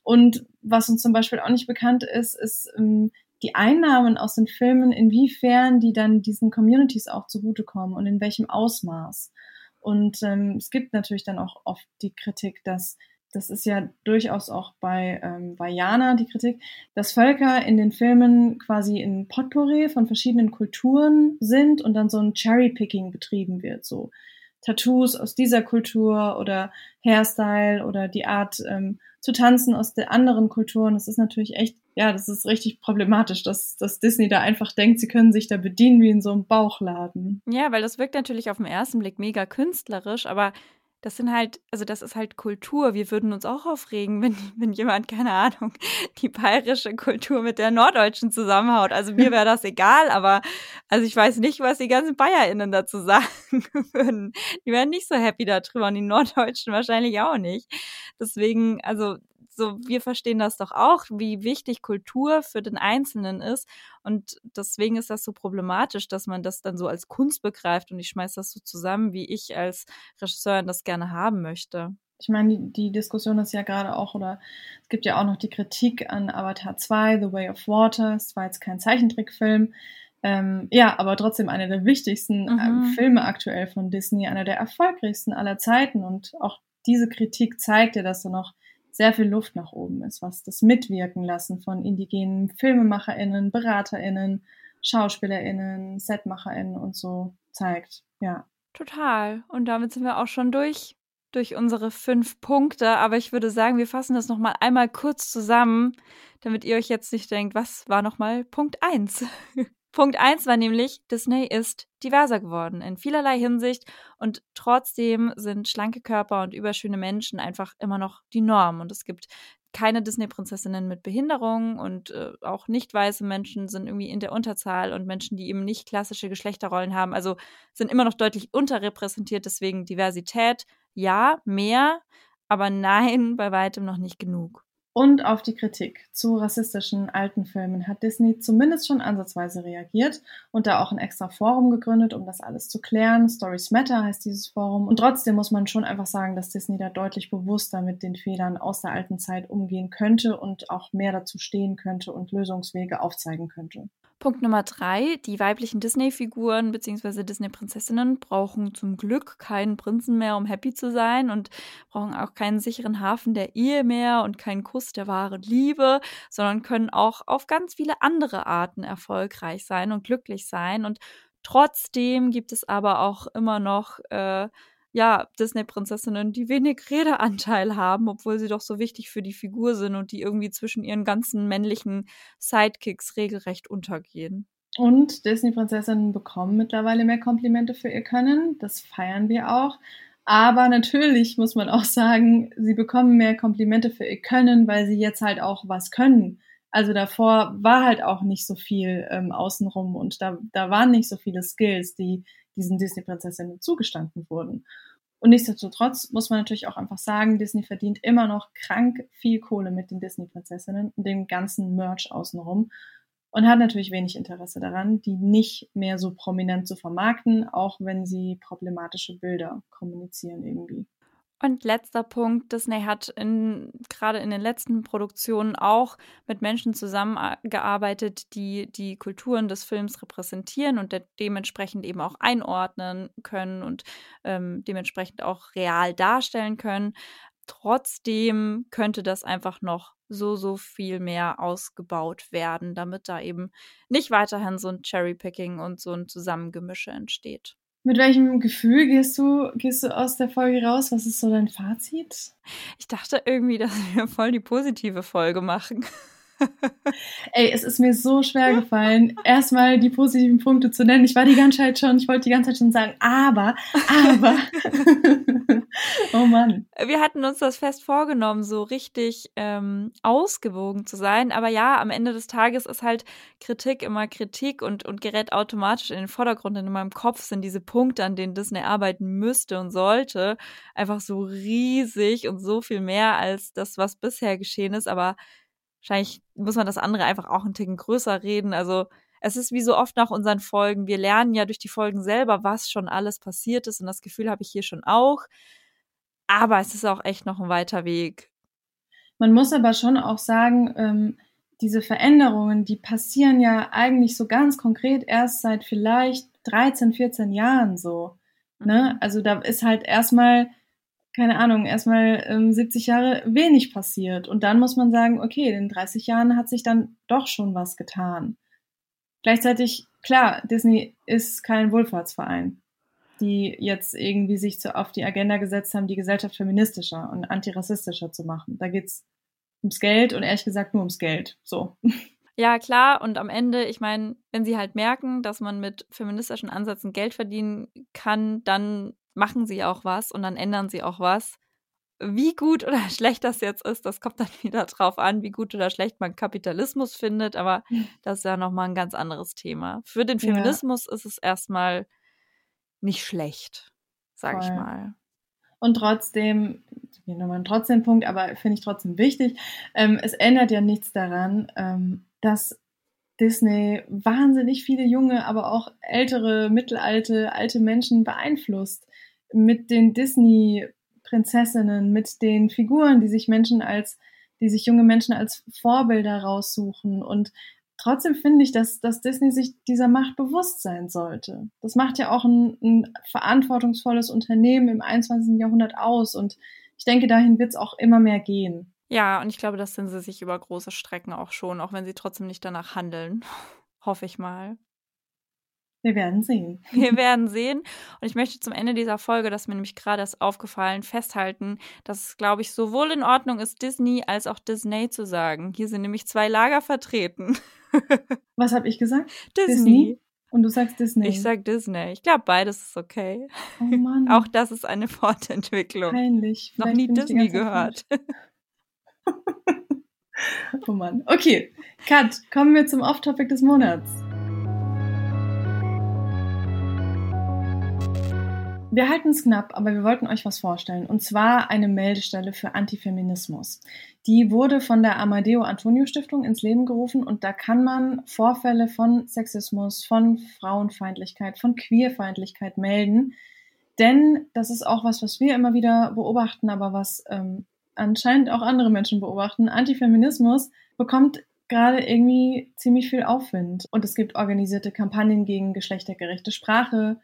Und was uns zum Beispiel auch nicht bekannt ist, ist ähm, die Einnahmen aus den Filmen, inwiefern die dann diesen Communities auch zugutekommen und in welchem Ausmaß. Und ähm, es gibt natürlich dann auch oft die Kritik, dass das ist ja durchaus auch bei ähm, Vajana die Kritik, dass Völker in den Filmen quasi in Potpourri von verschiedenen Kulturen sind und dann so ein Cherry-Picking betrieben wird, so Tattoos aus dieser Kultur oder Hairstyle oder die Art ähm, zu tanzen aus der anderen Kulturen. Das ist natürlich echt, ja, das ist richtig problematisch, dass, dass Disney da einfach denkt, sie können sich da bedienen wie in so einem Bauchladen. Ja, weil das wirkt natürlich auf den ersten Blick mega künstlerisch, aber das sind halt, also das ist halt Kultur. Wir würden uns auch aufregen, wenn, wenn jemand, keine Ahnung, die bayerische Kultur mit der norddeutschen zusammenhaut. Also mir wäre das egal, aber also ich weiß nicht, was die ganzen BayerInnen dazu sagen würden. Die wären nicht so happy darüber und die Norddeutschen wahrscheinlich auch nicht. Deswegen, also so, wir verstehen das doch auch, wie wichtig Kultur für den Einzelnen ist. Und deswegen ist das so problematisch, dass man das dann so als Kunst begreift und ich schmeiß das so zusammen, wie ich als Regisseurin das gerne haben möchte. Ich meine, die, die Diskussion ist ja gerade auch, oder es gibt ja auch noch die Kritik an Avatar 2, The Way of Water. Es war jetzt kein Zeichentrickfilm. Ähm, ja, aber trotzdem einer der wichtigsten äh, mhm. Filme aktuell von Disney, einer der erfolgreichsten aller Zeiten. Und auch diese Kritik zeigt ja, dass da noch sehr viel Luft nach oben ist, was das Mitwirken lassen von indigenen FilmemacherInnen, BeraterInnen, SchauspielerInnen, SetmacherInnen und so zeigt. Ja. Total. Und damit sind wir auch schon durch durch unsere fünf Punkte, aber ich würde sagen, wir fassen das nochmal einmal kurz zusammen, damit ihr euch jetzt nicht denkt, was war nochmal Punkt 1? Punkt 1 war nämlich, Disney ist diverser geworden in vielerlei Hinsicht und trotzdem sind schlanke Körper und überschöne Menschen einfach immer noch die Norm und es gibt keine Disney-Prinzessinnen mit Behinderung und äh, auch nicht weiße Menschen sind irgendwie in der Unterzahl und Menschen, die eben nicht klassische Geschlechterrollen haben, also sind immer noch deutlich unterrepräsentiert. Deswegen Diversität, ja, mehr, aber nein, bei weitem noch nicht genug. Und auf die Kritik zu rassistischen alten Filmen hat Disney zumindest schon ansatzweise reagiert und da auch ein extra Forum gegründet, um das alles zu klären. Stories Matter heißt dieses Forum. Und trotzdem muss man schon einfach sagen, dass Disney da deutlich bewusster mit den Fehlern aus der alten Zeit umgehen könnte und auch mehr dazu stehen könnte und Lösungswege aufzeigen könnte. Punkt Nummer drei, die weiblichen Disney-Figuren bzw. Disney-Prinzessinnen brauchen zum Glück keinen Prinzen mehr, um happy zu sein und brauchen auch keinen sicheren Hafen der Ehe mehr und keinen Kuss der wahren Liebe, sondern können auch auf ganz viele andere Arten erfolgreich sein und glücklich sein. Und trotzdem gibt es aber auch immer noch äh, ja, Disney-Prinzessinnen, die wenig Redeanteil haben, obwohl sie doch so wichtig für die Figur sind und die irgendwie zwischen ihren ganzen männlichen Sidekicks regelrecht untergehen. Und Disney-Prinzessinnen bekommen mittlerweile mehr Komplimente für ihr Können. Das feiern wir auch. Aber natürlich muss man auch sagen, sie bekommen mehr Komplimente für ihr Können, weil sie jetzt halt auch was können. Also davor war halt auch nicht so viel ähm, außenrum und da, da waren nicht so viele Skills, die diesen Disney-Prinzessinnen zugestanden wurden. Und nichtsdestotrotz muss man natürlich auch einfach sagen, Disney verdient immer noch krank viel Kohle mit den Disney-Prinzessinnen und dem ganzen Merch außenrum und hat natürlich wenig Interesse daran, die nicht mehr so prominent zu vermarkten, auch wenn sie problematische Bilder kommunizieren irgendwie. Und letzter Punkt, Disney hat in, gerade in den letzten Produktionen auch mit Menschen zusammengearbeitet, die die Kulturen des Films repräsentieren und dementsprechend eben auch einordnen können und ähm, dementsprechend auch real darstellen können. Trotzdem könnte das einfach noch so, so viel mehr ausgebaut werden, damit da eben nicht weiterhin so ein Cherry-Picking und so ein Zusammengemische entsteht. Mit welchem Gefühl gehst du, gehst du aus der Folge raus? Was ist so dein Fazit? Ich dachte irgendwie, dass wir voll die positive Folge machen. Ey, es ist mir so schwer gefallen, erstmal die positiven Punkte zu nennen. Ich war die ganze Zeit schon, ich wollte die ganze Zeit schon sagen, aber, aber. oh Mann. Wir hatten uns das fest vorgenommen, so richtig ähm, ausgewogen zu sein. Aber ja, am Ende des Tages ist halt Kritik immer Kritik und, und gerät automatisch in den Vordergrund. Und in meinem Kopf sind diese Punkte, an denen Disney arbeiten müsste und sollte, einfach so riesig und so viel mehr als das, was bisher geschehen ist. Aber Wahrscheinlich muss man das andere einfach auch einen Ticken größer reden. Also es ist wie so oft nach unseren Folgen. Wir lernen ja durch die Folgen selber, was schon alles passiert ist. Und das Gefühl habe ich hier schon auch. Aber es ist auch echt noch ein weiter Weg. Man muss aber schon auch sagen, ähm, diese Veränderungen, die passieren ja eigentlich so ganz konkret erst seit vielleicht 13, 14 Jahren so. Ne? Mhm. Also da ist halt erstmal keine Ahnung, erstmal ähm, 70 Jahre wenig passiert. Und dann muss man sagen, okay, in 30 Jahren hat sich dann doch schon was getan. Gleichzeitig, klar, Disney ist kein Wohlfahrtsverein, die jetzt irgendwie sich zu, auf die Agenda gesetzt haben, die Gesellschaft feministischer und antirassistischer zu machen. Da geht's ums Geld und ehrlich gesagt nur ums Geld. So. Ja, klar. Und am Ende, ich meine, wenn sie halt merken, dass man mit feministischen Ansätzen Geld verdienen kann, dann machen sie auch was und dann ändern sie auch was. Wie gut oder schlecht das jetzt ist, das kommt dann wieder drauf an, wie gut oder schlecht man Kapitalismus findet, aber hm. das ist ja nochmal ein ganz anderes Thema. Für den Feminismus ja. ist es erstmal nicht schlecht, sag Voll. ich mal. Und trotzdem, hier nochmal ein trotzdem Punkt, aber finde ich trotzdem wichtig, ähm, es ändert ja nichts daran, ähm, dass Disney wahnsinnig viele junge, aber auch ältere, mittelalte, alte Menschen beeinflusst mit den Disney-Prinzessinnen, mit den Figuren, die sich Menschen als, die sich junge Menschen als Vorbilder raussuchen. Und trotzdem finde ich, dass, dass Disney sich dieser Macht bewusst sein sollte. Das macht ja auch ein, ein verantwortungsvolles Unternehmen im 21. Jahrhundert aus. Und ich denke, dahin wird es auch immer mehr gehen. Ja, und ich glaube, das sind sie sich über große Strecken auch schon, auch wenn sie trotzdem nicht danach handeln. Hoffe ich mal. Wir werden sehen. Wir werden sehen. Und ich möchte zum Ende dieser Folge, das ist mir nämlich gerade erst aufgefallen, festhalten, dass es, glaube ich, sowohl in Ordnung ist, Disney als auch Disney zu sagen. Hier sind nämlich zwei Lager vertreten. Was habe ich gesagt? Disney. Disney. Und du sagst Disney. Ich sag Disney. Ich glaube, beides ist okay. Oh Mann. Auch das ist eine Fortentwicklung. Peinlich. Noch nie Disney gehört. oh Mann. Okay, Cut. Kommen wir zum Off-Topic des Monats. Wir halten es knapp, aber wir wollten euch was vorstellen. Und zwar eine Meldestelle für Antifeminismus. Die wurde von der Amadeo Antonio Stiftung ins Leben gerufen und da kann man Vorfälle von Sexismus, von Frauenfeindlichkeit, von Queerfeindlichkeit melden. Denn das ist auch was, was wir immer wieder beobachten, aber was ähm, anscheinend auch andere Menschen beobachten. Antifeminismus bekommt gerade irgendwie ziemlich viel Aufwind. Und es gibt organisierte Kampagnen gegen geschlechtergerechte Sprache,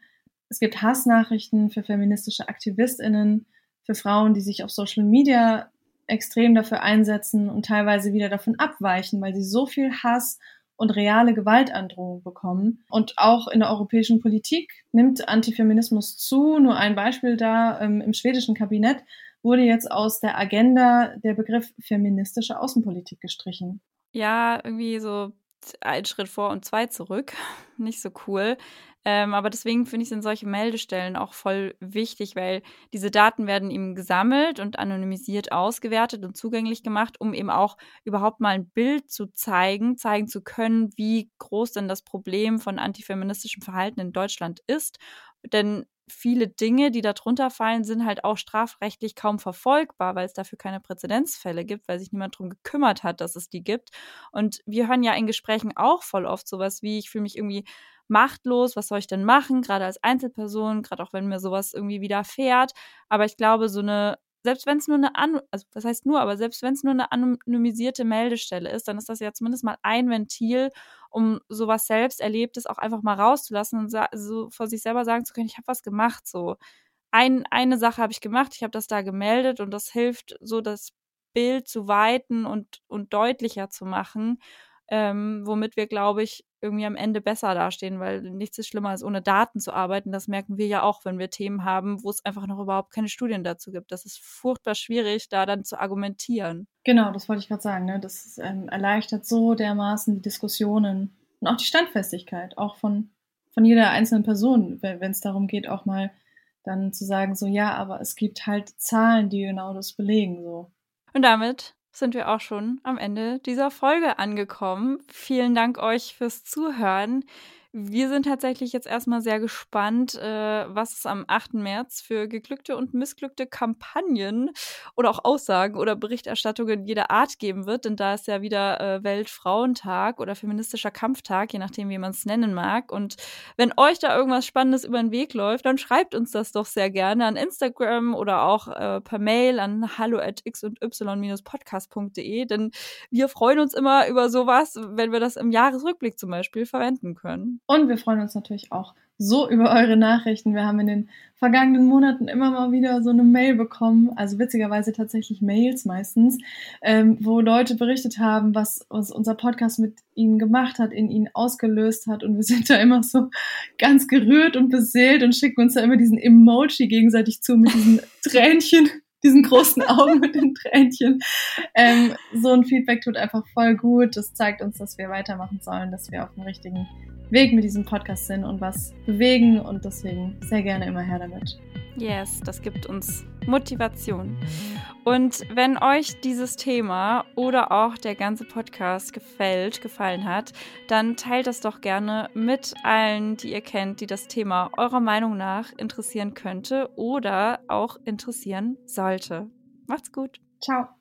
es gibt Hassnachrichten für feministische AktivistInnen, für Frauen, die sich auf Social Media extrem dafür einsetzen und teilweise wieder davon abweichen, weil sie so viel Hass und reale Gewaltandrohung bekommen. Und auch in der europäischen Politik nimmt Antifeminismus zu. Nur ein Beispiel da, ähm, im schwedischen Kabinett wurde jetzt aus der Agenda der Begriff feministische Außenpolitik gestrichen. Ja, irgendwie so ein Schritt vor und zwei zurück. Nicht so cool. Ähm, aber deswegen finde ich, sind solche Meldestellen auch voll wichtig, weil diese Daten werden eben gesammelt und anonymisiert ausgewertet und zugänglich gemacht, um eben auch überhaupt mal ein Bild zu zeigen, zeigen zu können, wie groß denn das Problem von antifeministischem Verhalten in Deutschland ist. Denn viele Dinge, die darunter fallen, sind halt auch strafrechtlich kaum verfolgbar, weil es dafür keine Präzedenzfälle gibt, weil sich niemand darum gekümmert hat, dass es die gibt. Und wir hören ja in Gesprächen auch voll oft sowas wie, ich fühle mich irgendwie machtlos, was soll ich denn machen, gerade als Einzelperson, gerade auch wenn mir sowas irgendwie widerfährt. Aber ich glaube, so eine selbst wenn es nur eine, An also das heißt nur, aber selbst wenn es nur eine anonymisierte Meldestelle ist, dann ist das ja zumindest mal ein Ventil, um sowas selbst Erlebtes auch einfach mal rauszulassen und so vor sich selber sagen zu können, ich habe was gemacht, so. Ein, eine Sache habe ich gemacht, ich habe das da gemeldet und das hilft, so das Bild zu weiten und, und deutlicher zu machen, ähm, womit wir, glaube ich, irgendwie am Ende besser dastehen, weil nichts ist schlimmer als ohne Daten zu arbeiten. Das merken wir ja auch, wenn wir Themen haben, wo es einfach noch überhaupt keine Studien dazu gibt. Das ist furchtbar schwierig, da dann zu argumentieren. Genau, das wollte ich gerade sagen. Ne? Das ähm, erleichtert so dermaßen die Diskussionen und auch die Standfestigkeit, auch von, von jeder einzelnen Person, wenn es darum geht, auch mal dann zu sagen, so ja, aber es gibt halt Zahlen, die genau das belegen. So. Und damit sind wir auch schon am Ende dieser Folge angekommen. Vielen Dank euch fürs Zuhören. Wir sind tatsächlich jetzt erstmal sehr gespannt, äh, was es am 8. März für geglückte und missglückte Kampagnen oder auch Aussagen oder Berichterstattungen jeder Art geben wird, denn da ist ja wieder äh, Weltfrauentag oder feministischer Kampftag, je nachdem, wie man es nennen mag. Und wenn euch da irgendwas Spannendes über den Weg läuft, dann schreibt uns das doch sehr gerne an Instagram oder auch äh, per Mail an hallo at x und y-podcast.de, denn wir freuen uns immer über sowas, wenn wir das im Jahresrückblick zum Beispiel verwenden können. Und wir freuen uns natürlich auch so über eure Nachrichten. Wir haben in den vergangenen Monaten immer mal wieder so eine Mail bekommen, also witzigerweise tatsächlich Mails meistens, ähm, wo Leute berichtet haben, was, was unser Podcast mit ihnen gemacht hat, in ihnen ausgelöst hat. Und wir sind da immer so ganz gerührt und beseelt und schicken uns da immer diesen Emoji gegenseitig zu mit diesen Tränchen diesen großen Augen mit den Tränchen. Ähm, so ein Feedback tut einfach voll gut. Das zeigt uns, dass wir weitermachen sollen, dass wir auf dem richtigen Weg mit diesem Podcast sind und was bewegen und deswegen sehr gerne immer her damit. Yes, das gibt uns Motivation. Und wenn euch dieses Thema oder auch der ganze Podcast gefällt, gefallen hat, dann teilt das doch gerne mit allen, die ihr kennt, die das Thema eurer Meinung nach interessieren könnte oder auch interessieren sollte. Macht's gut. Ciao.